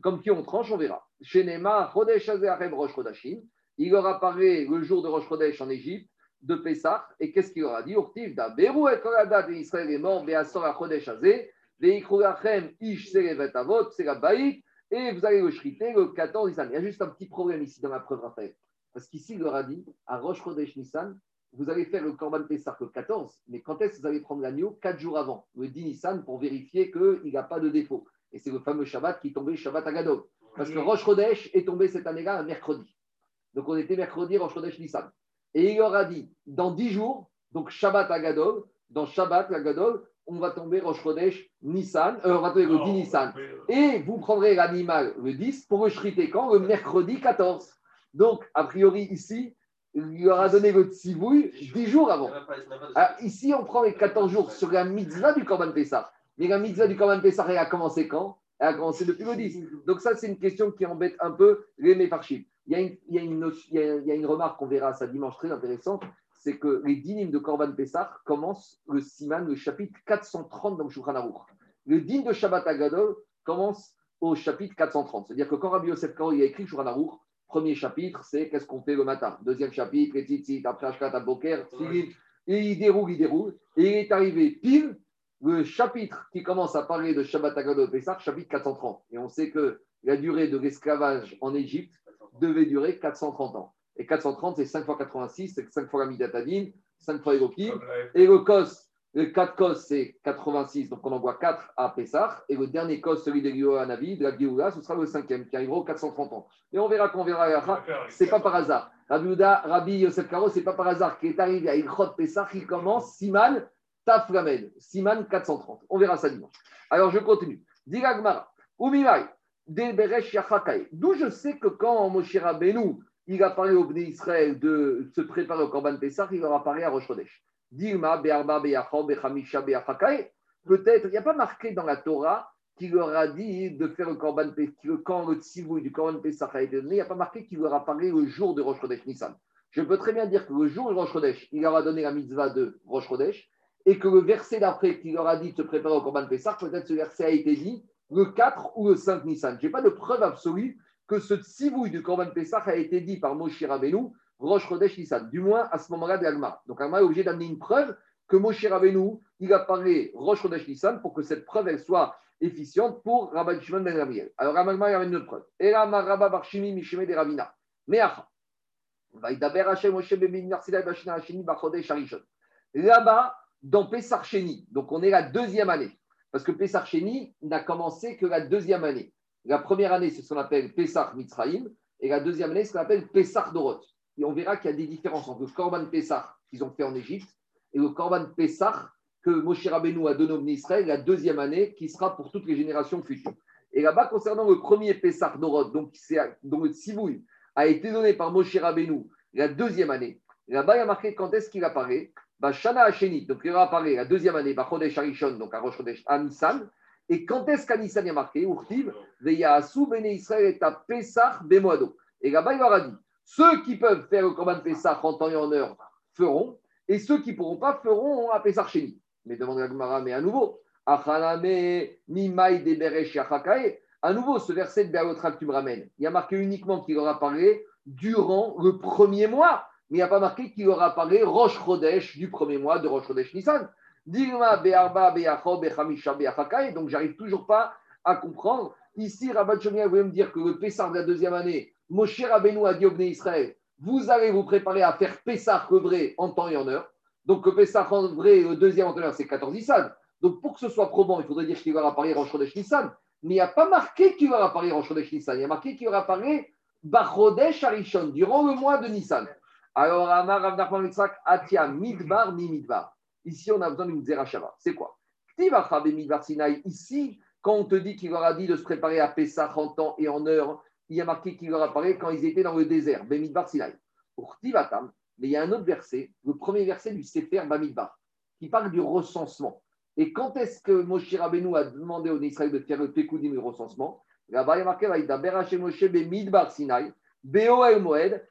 Comme qui on tranche, on verra. Chez Nema, Chodesh Rosh Chodashim, il leur a parlé le jour de Rosh Chodesh en Égypte, de Pessah, et qu'est-ce qu'il leur a dit Urtiv da Beru et Koradat et Israël est mort, Beasor à Chodesh Azé, Veikrulachem Ish Serevet Avot, et vous allez le shriter le 14 Nissan. Il y a juste un petit problème ici dans la preuve, Raphaël. Parce qu'ici, il leur a dit, à Rosh Chodesh Nissan, vous allez faire le Korban Pessah le 14, mais quand est-ce que vous allez prendre l'agneau? 4 jours avant, le 10 Nissan, pour vérifier qu'il n'a pas de défaut. Et c'est le fameux Shabbat qui tombait Shabbat Agadol. Parce que Rosh Chodesh est tombé cette année-là un mercredi. Donc on était mercredi Rosh Chodesh Nissan. Et il leur a dit, dans 10 jours, donc Shabbat Agadol, dans Shabbat Agadol, on va tomber Rosh Chodesh Nissan, euh, on va tomber le Non, 10 Nissan. euh, Et vous prendrez l'animal le 10 pour le shriter quand Le mercredi 14. Donc, a priori, ici, il lui aura donné le tsivouille 10 jours avant. A a Ah, ici, on prend les 14 jours sur la mitzvah du Korban Pessah. Mais la mitzvah du Korban Pessah, elle a commencé quand Elle a commencé depuis le 10. Donc, ça, c'est une question qui embête un peu les méfarchim. Il y a une, y a a- il y a une remarque qu'on verra ça dimanche très intéressante c'est que les dynimes de Korban Pessah commencent le Siman, le chapitre 430 dans le Shulchan Aruch. Le dîme de Shabbat Agadol commence au chapitre 430. C'est-à-dire que quand Rabbi Yosef Karo il a écrit Shulchan Aruch, premier chapitre, c'est qu'est-ce qu'on fait le matin? Deuxième chapitre, les tzitzit, après Ashkat Aboker, Tfilin, et il déroule, il déroule. Et il est arrivé pile le chapitre qui commence à parler de Shabbat Agadol Pessah, chapitre 430. Et on sait que la durée de l'esclavage en Égypte devait durer 430 ans. Et 430, c'est 5 fois 86, c'est 5 fois la Midatadine, 5 fois comme la- Et le cos, le 4 cos, c'est 86, donc on envoie 4 à Pessah. Et le dernier cos, celui de Navi, de la Géoula, ce sera le cinquième, qui arrivera aux 430 ans. Et on verra quand on verra la fin, c'est pas par hasard. Rabbi Yehuda, Rabbi Yosef Karo, c'est pas par hasard qu'il est arrivé à Ilchot Pessah, qui commence Siman Taflamed, Siman 430. On verra ça dimanche. Alors je continue. Diragmara, Umimai, Deberesh Yachakai. D'où je sais que quand Moshe Rabbeinu, il a parlé au Bnei Israël de se préparer au Korban Pessah, il leur a parlé à Rosh Chodesh. Dilma, Be'arba, Be'achor, Be'chamisha. Peut-être, il n'y a pas marqué dans la Torah qu'il leur a dit de faire le Korban Pessah, quand le tzivouï du Korban Pessah a été donné, il n'y a pas marqué qu'il leur a parlé le jour de Rosh Chodesh Nissan. Je peux très bien dire que le jour de Rosh il leur a donné la mitzvah de Rosh et que le verset d'après qu'il leur a dit de se préparer au Korban Pessah, peut-être ce verset a été dit le 4 ou le 5 Nissan. Je n'ai pas de preuve absolue que ce tzivouï du Korban Pessah a été dit par Moshe Rabbeinu, Rosh Chodesh Nissan, du moins à ce moment-là de. Donc Agma est obligé d'amener une preuve que Moshe Rabbeinu, il a parlé Rosh Chodesh Nissan pour que cette preuve elle soit efficiente pour Rabbi Shimon ben Gamliel. Alors Agma il amène une autre preuve. Elama Rabba Barshimi Mishime de Ravina. Meacha. Vaïdaber Hashem Moshe ben Narsilai Bashina Hashini Bachodesh Harishon. Là-bas, dans Pessar Sheni, donc on est la deuxième année. Parce que Pessar Sheni n'a commencé que la deuxième année. La première année, c'est ce qu'on appelle Pessar Mitzrayim, et la deuxième année, c'est ce qu'on appelle Pessar Dorot. Et on verra qu'il y a des différences entre le Korban Pessar qu'ils ont fait en Égypte et le Korban Pessar que Moshe Rabbeinu a donné au Israël la deuxième année, qui sera pour toutes les générations futures. Et là-bas, concernant le premier Pessar Dorot, donc dont le Tzivouï a été donné par Moshe Rabbeinu la deuxième année, là-bas, il y a marqué quand est-ce qu'il apparaît? Bah, Shana Hasheni, donc il va apparaître la deuxième année, bah, Chodesh Harishon, donc à Rosh Chodesh. Et quand est-ce qu'à Nissan il y a marqué Urtiv, Veyasu Bene Israël et à Pessah Bemoado. Et là-bas, il leur a dit ceux qui peuvent faire le Korban Pessah en temps et en heure feront, et ceux qui ne pourront pas feront à Pessah Sheni. Mais demande la Gemara, mais à nouveau, Achaname Mimai de Beresh Yachakae. À nouveau, ce verset de Béalotra tu me ramènes, il y a marqué uniquement qu'il leur a parlé durant le premier mois mais il n'y a pas marqué qu'il leur apparaît Rosh Chodesh du premier mois de Rosh Chodesh Nissan. Dilma Be'arba Be'achor Be'chamisha Be'achakai. Donc, j'arrive toujours pas à comprendre. Ici, Rabbat Shomia voulait me dire que le Pessar de la deuxième année, Moshe Rabbeinu a dit au Israël vous allez vous préparer à faire Pessar le vrai en temps et en heure. Donc, le Pessar en vrai, deuxième en temps en heure, c'est 14 Nissan. Donc, pour que ce soit probant, il faudrait dire qu'il leur apparaît Rosh Chodesh Nissan. Mais il n'y a pas marqué qu'il leur apparaît Rosh Chodesh Nissan. Il y a marqué qu'il leur apparaît Bachodesh Arishon, durant le mois de Nissan. Alors, Amar Rav Nachman Yitzhak, Atia Midbar mi Midbar. Ici, on a besoin d'une Zerachava. C'est quoi? Ici, quand on te dit qu'il leur a dit de se préparer à Pessah en temps et en heure, il y a marqué qu'il leur apparaît quand ils étaient dans le désert, Ktivatam, mais il y a un autre verset, le premier verset du Sefer Bamidbar, qui parle du recensement. Et quand est-ce que Moshe Rabbeinu a demandé aux Israël de faire le Pekoudim, le recensement? Là-bas, il y a marqué Moshe. Boel Moed.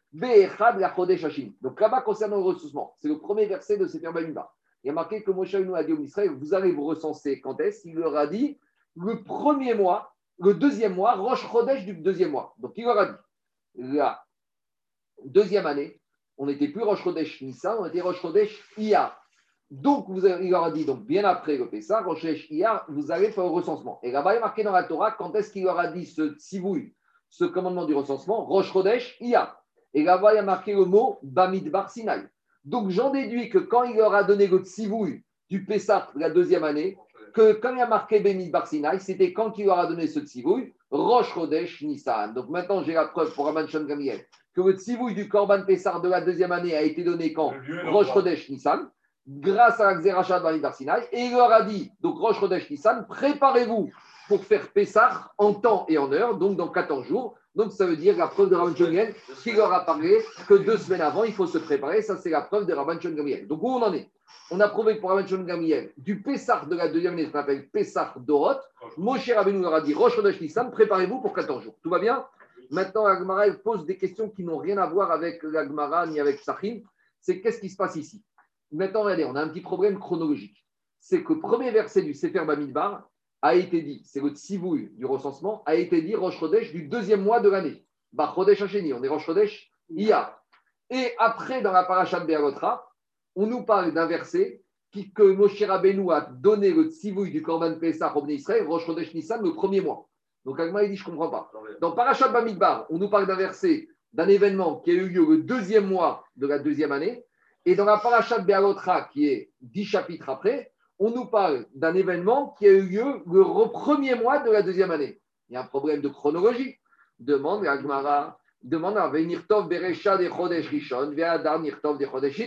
Donc là-bas, concernant le recensement, c'est le premier verset de Sefer Bamidbar. Il y a marqué que Moshe nous a dit au Israël, vous allez vous recenser quand est-ce Il leur a dit le premier mois, le deuxième mois, Rosh Chodesh du deuxième mois. Donc il leur a dit, la deuxième année, on n'était plus Rosh Chodesh Nissan, on était Rosh Chodesh Iyar. Donc il leur a dit, donc bien après le Pessah, Rosh Chodesh Iyar, vous allez faire le recensement. Et là-bas, il est marqué dans la Torah quand est-ce qu'il leur a dit ce tzivouille, ce commandement du recensement, Rosh Chodesh Iyar. Et là-bas, il y a marqué le mot Bamidbar Sinai. Donc j'en déduis que quand il leur a donné le tzivouille du Pessah la deuxième année, que quand il y a marqué Bamidbar Sinai, c'était quand il leur a donné ce tzivouille, Rosh Chodesh Nissan. Donc maintenant, j'ai la preuve pour Raman Shon Gamiel que le tzivouille du Korban Pessah de la deuxième année a été donné quand l'endroit. Chodesh Nissan. grâce à la Xerachat Bamidbar Sinaï. Et il leur a dit, donc Rosh Chodesh Nissan, préparez-vous pour faire Pessah en temps et en heure, donc dans 14 jours. Donc ça veut dire la preuve de Rabban Shon qui leur a parlé que deux semaines avant, il faut se préparer. Ça, c'est la preuve de Rabban Shon Gamliel. Donc où on en est? On a prouvé que pour Rabban Shon Gamliel, du Pessah de la deuxième année, ce qu'on appelle Pessah Dorot, Moshe Rabbeinu leur a dit Rosh Chodesh Nissan, préparez-vous pour 14 jours. Tout va bien? Maintenant, Agmara elle pose des questions qui n'ont rien à voir avec l'Agmara ni avec Sahim. C'est qu'est-ce qui se passe ici? Maintenant, regardez, on a un petit problème chronologique. C'est que le premier verset du Sefer Bamidbar a été dit, c'est le tsivouille du recensement, a été dit Rosh Chodesh du deuxième mois de l'année. Bah, Chodesh Hacheni, on est Rosh Chodesh Iyar. Et après, dans la parashat Be'alotra, on nous parle d'un verset qui, que Moshe Rabbeinu a donné le tsivouille du Korban Pesach au Israël, Rosh Chodesh Nissan, le premier mois. Donc Agma, il dit, je ne comprends pas. Dans Parashat Bamidbar, on nous parle d'un verset, d'un événement qui a eu lieu le deuxième mois de la deuxième année. Et dans la Parashat Be'alotra, qui est dix chapitres après, on nous parle d'un événement qui a eu lieu le re- premier mois de la deuxième année. Il y a un problème de chronologie. Demande à Agmara, demande à Venirtov Berecha de Chodesh Rishon, Ve'adar Nirtov de Chodesh.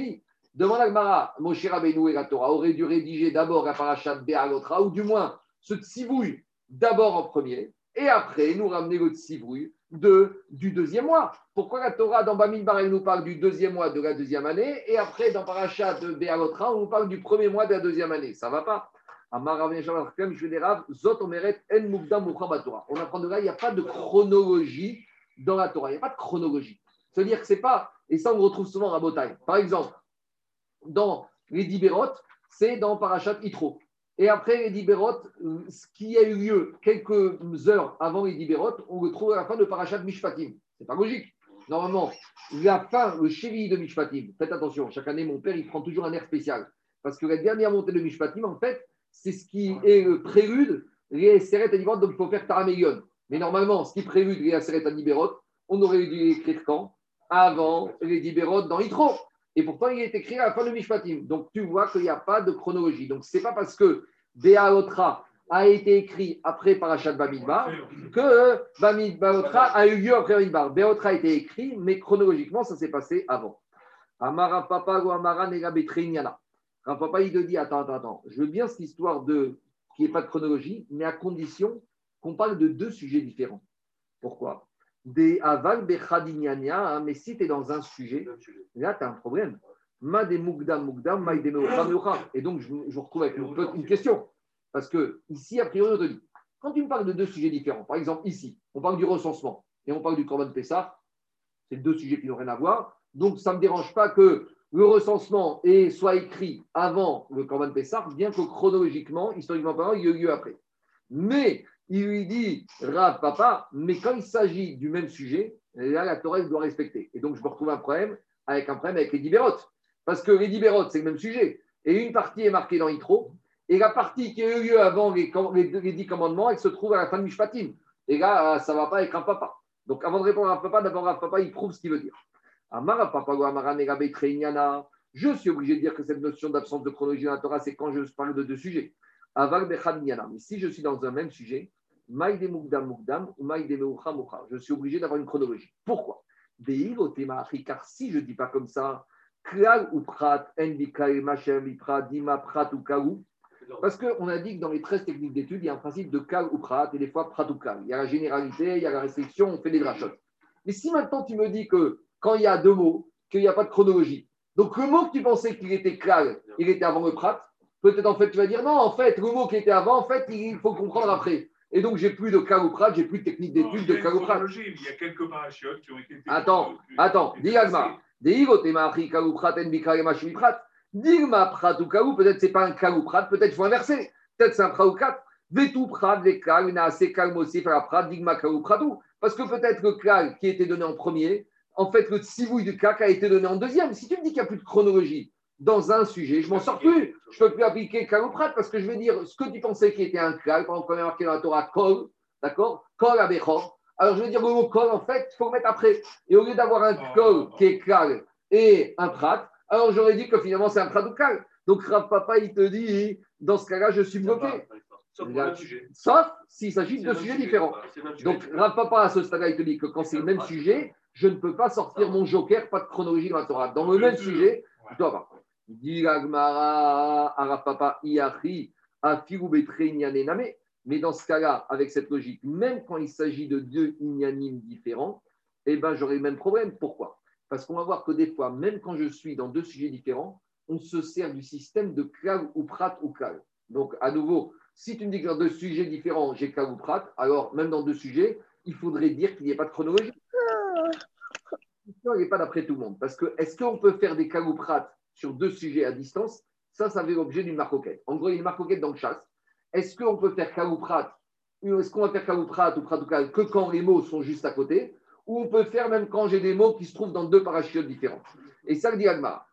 Demande à Agmara, Moshe Rabbeinu et la Torah auraient dû rédiger d'abord la Parashat Be'alotra, ou du moins ce tsivouille d'abord en premier, et après nous ramener le tsivouille du deuxième mois. Pourquoi la Torah dans Bamidbar, elle nous parle du deuxième mois de la deuxième année, et après dans Parashat de Be'alotra, on nous parle du premier mois de la deuxième année? Ça va pas. On apprend de là, il n'y a pas de chronologie dans la Torah. Il n'y a pas de chronologie. C'est-à-dire que c'est pas, et ça on retrouve souvent à Rabotai. Par exemple, dans les Dibérot, c'est dans Parashat Itro. Et après les Dibérot, euh, ce qui a eu lieu quelques heures avant les Dibérot, on le trouve à la fin de Parashat Mishpatim. C'est pas logique. Normalement, la fin, le chéri de Mishpatim, faites attention, chaque année, mon père, il prend toujours un air spécial. Parce que la dernière montée de Mishpatim, en fait, c'est ce qui est le prélude, les Seret Adibérot, donc il faut faire Taramélion. Mais normalement, ce qui prélude les Seret Adibérot, on aurait dû l'écrire quand? Avant les Dibérot dans Yitro. Et pourtant, il est écrit à la fin de Mishpatim. Donc, tu vois qu'il n'y a pas de chronologie. Donc, ce n'est pas parce que Béaotra a été écrit après Parashat Bamidbar que Bamidbar a eu lieu après Bamidbar. Béaotra a été écrit, mais chronologiquement, ça s'est passé avant. Amara Papa ou Amara Negabetrinyana. Rav Papa, il te dit Attends, attends, attends. Je veux bien cette histoire de qu'il n'y ait pas de chronologie, mais à condition qu'on parle de deux sujets différents. Pourquoi? Des aval bechadinyania, mais si tu es dans un sujet, là, tu as un problème. Ma de mugdam mugdam, ma de meocha meocha. Et donc, je, je vous retrouve avec une, une question. Parce que ici, a priori, on te dit quand tu me parles de deux sujets différents, par exemple, ici, on parle du recensement et on parle du Corban Pessah, c'est deux sujets qui n'ont rien à voir. Donc, ça ne me dérange pas que le recensement soit écrit avant le Corban Pessah, bien que chronologiquement, historiquement parlant, il y ait eu lieu après. Mais il lui dit, Rav Papa, mais quand il s'agit du même sujet, là, la Torah doit respecter. Et donc, je me retrouve un problème avec un problème avec les dibérotes. Parce que les dibérotes, c'est le même sujet. Et une partie est marquée dans Yitro, et la partie qui a eu lieu avant les, dix commandements, elle se trouve à la fin de Mishpatim. Et là, ça ne va pas avec un papa. Donc, avant de répondre à Papa, d'abord à Papa, il prouve ce qu'il veut dire. Papa. Je suis obligé de dire que cette notion d'absence de chronologie dans la Torah, c'est quand je parle de deux sujets. Bechadinyana. Mais si je suis dans un même sujet, Maïde ou Maïde je suis obligé d'avoir une chronologie. Pourquoi? Car si je ne dis pas comme ça, ou Prat, Dima Prat ou parce qu'on a dit que dans les 13 techniques d'études, il y a un principe de Kal ou Prat, et des fois Prat ou Kal. Il y a la généralité, il y a la restriction, on fait des drachotes. Mais si maintenant tu me dis que quand il y a deux mots, qu'il n'y a pas de chronologie, donc le mot que tu pensais qu'il était Kal, il était avant le Prat, peut-être en fait tu vas dire non, en fait, le mot qui était avant, en fait, il faut comprendre après. Et donc, j'ai plus de Kal ou Prat, j'ai plus de technique d'étude de Kal ou Prat. Il y a quelques parachutes qui ont été. Attends, attends, dis Agma. Digma prat ou kaou, peut-être c'est pas un kaou prat, peut-être il faut inverser. Peut-être c'est un prat ou. Vetou prat, les kal, une assez calme aussi, faire prat, digma kaou pratou. Parce que peut-être le kal qui était donné en premier, en fait, le tsivouille du kak a été donné en deuxième. Si tu me dis qu'il n'y a plus de chronologie dans un sujet, je m'en sors plus. Je ne peux plus appliquer kal ou prat parce que je vais dire ce que tu pensais qui était un kal, par exemple, quand on a marqué dans la Torah kol, d'accord? Kol abechor. Alors je vais dire le mot kol, en fait, il faut le mettre après. Et au lieu d'avoir un kol qui est kal et un prat, alors j'aurais dit que finalement c'est un traducal. Donc Rav Papa, il te dit, dans ce cas-là, je suis bloqué. Sauf s'il s'agit de sujets différents. Donc Rav Papa, à ce stade-là, il te dit que quand c'est le même sujet, je ne peux pas sortir mon joker, pas de chronologie dans la Torah. Dans le même sujet, je dois avoir. Mais dans ce cas-là, avec cette logique, même quand il s'agit de deux Inyanim différents, eh ben, j'aurai le même problème. Pourquoi? Parce qu'on va voir que des fois, même quand je suis dans deux sujets différents, on se sert du système de klal ou prat ou klal. Donc, à nouveau, si tu me dis que dans deux sujets différents, j'ai klal ou prat, alors même dans deux sujets, il faudrait dire qu'il n'y ait pas de chronologie. L'histoire n'est pas d'après tout le monde. Parce que est-ce qu'on peut faire des klal ou prat sur deux sujets à distance Ça, ça fait l'objet d'une marcoquette. En gros, il y a une marcoquette dans le chasse. Est-ce qu'on peut faire klal ou prat ou Est-ce qu'on va faire klal ou prat ou prat ou klal que quand les mots sont juste à côté ou on peut faire même quand j'ai des mots qui se trouvent dans deux parachutes différents. Et ça, le dit Agmar.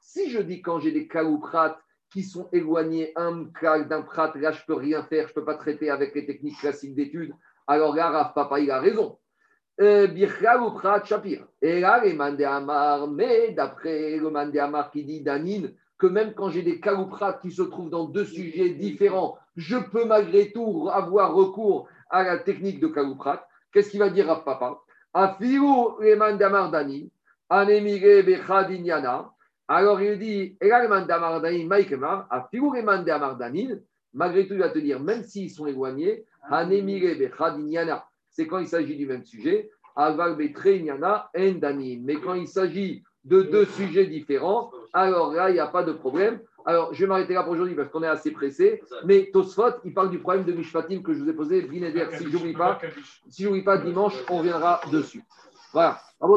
Si je dis quand j'ai des kaouprat qui sont éloignés un kal d'un prat, là je peux rien faire, je ne peux pas traiter avec les techniques classiques d'études, alors là, Rav Papa, il a raison. Et là, les mandé amar, mais d'après le mandé amar qui dit Danin, que même quand j'ai des kaouprat qui se trouvent dans deux sujets différents, je peux malgré tout avoir recours à la technique de kaouprat. Qu'est-ce qu'il va dire Rav Papa? Afiru leman damar dani, anemire bechadinyana. Alors il dit. Malgré tout, il va te dire, même s'ils sont éloignés. C'est quand il s'agit du même sujet. Mais quand il s'agit de deux sujets différents, alors là, il n'y a pas de problème. Alors, je vais m'arrêter là pour aujourd'hui parce qu'on est assez pressé. Mais Tosfot, il parle du problème de Mishpatim que je vous ai posé. Brinéder, si je n'oublie pas, si pas, dimanche, on reviendra dessus. Voilà.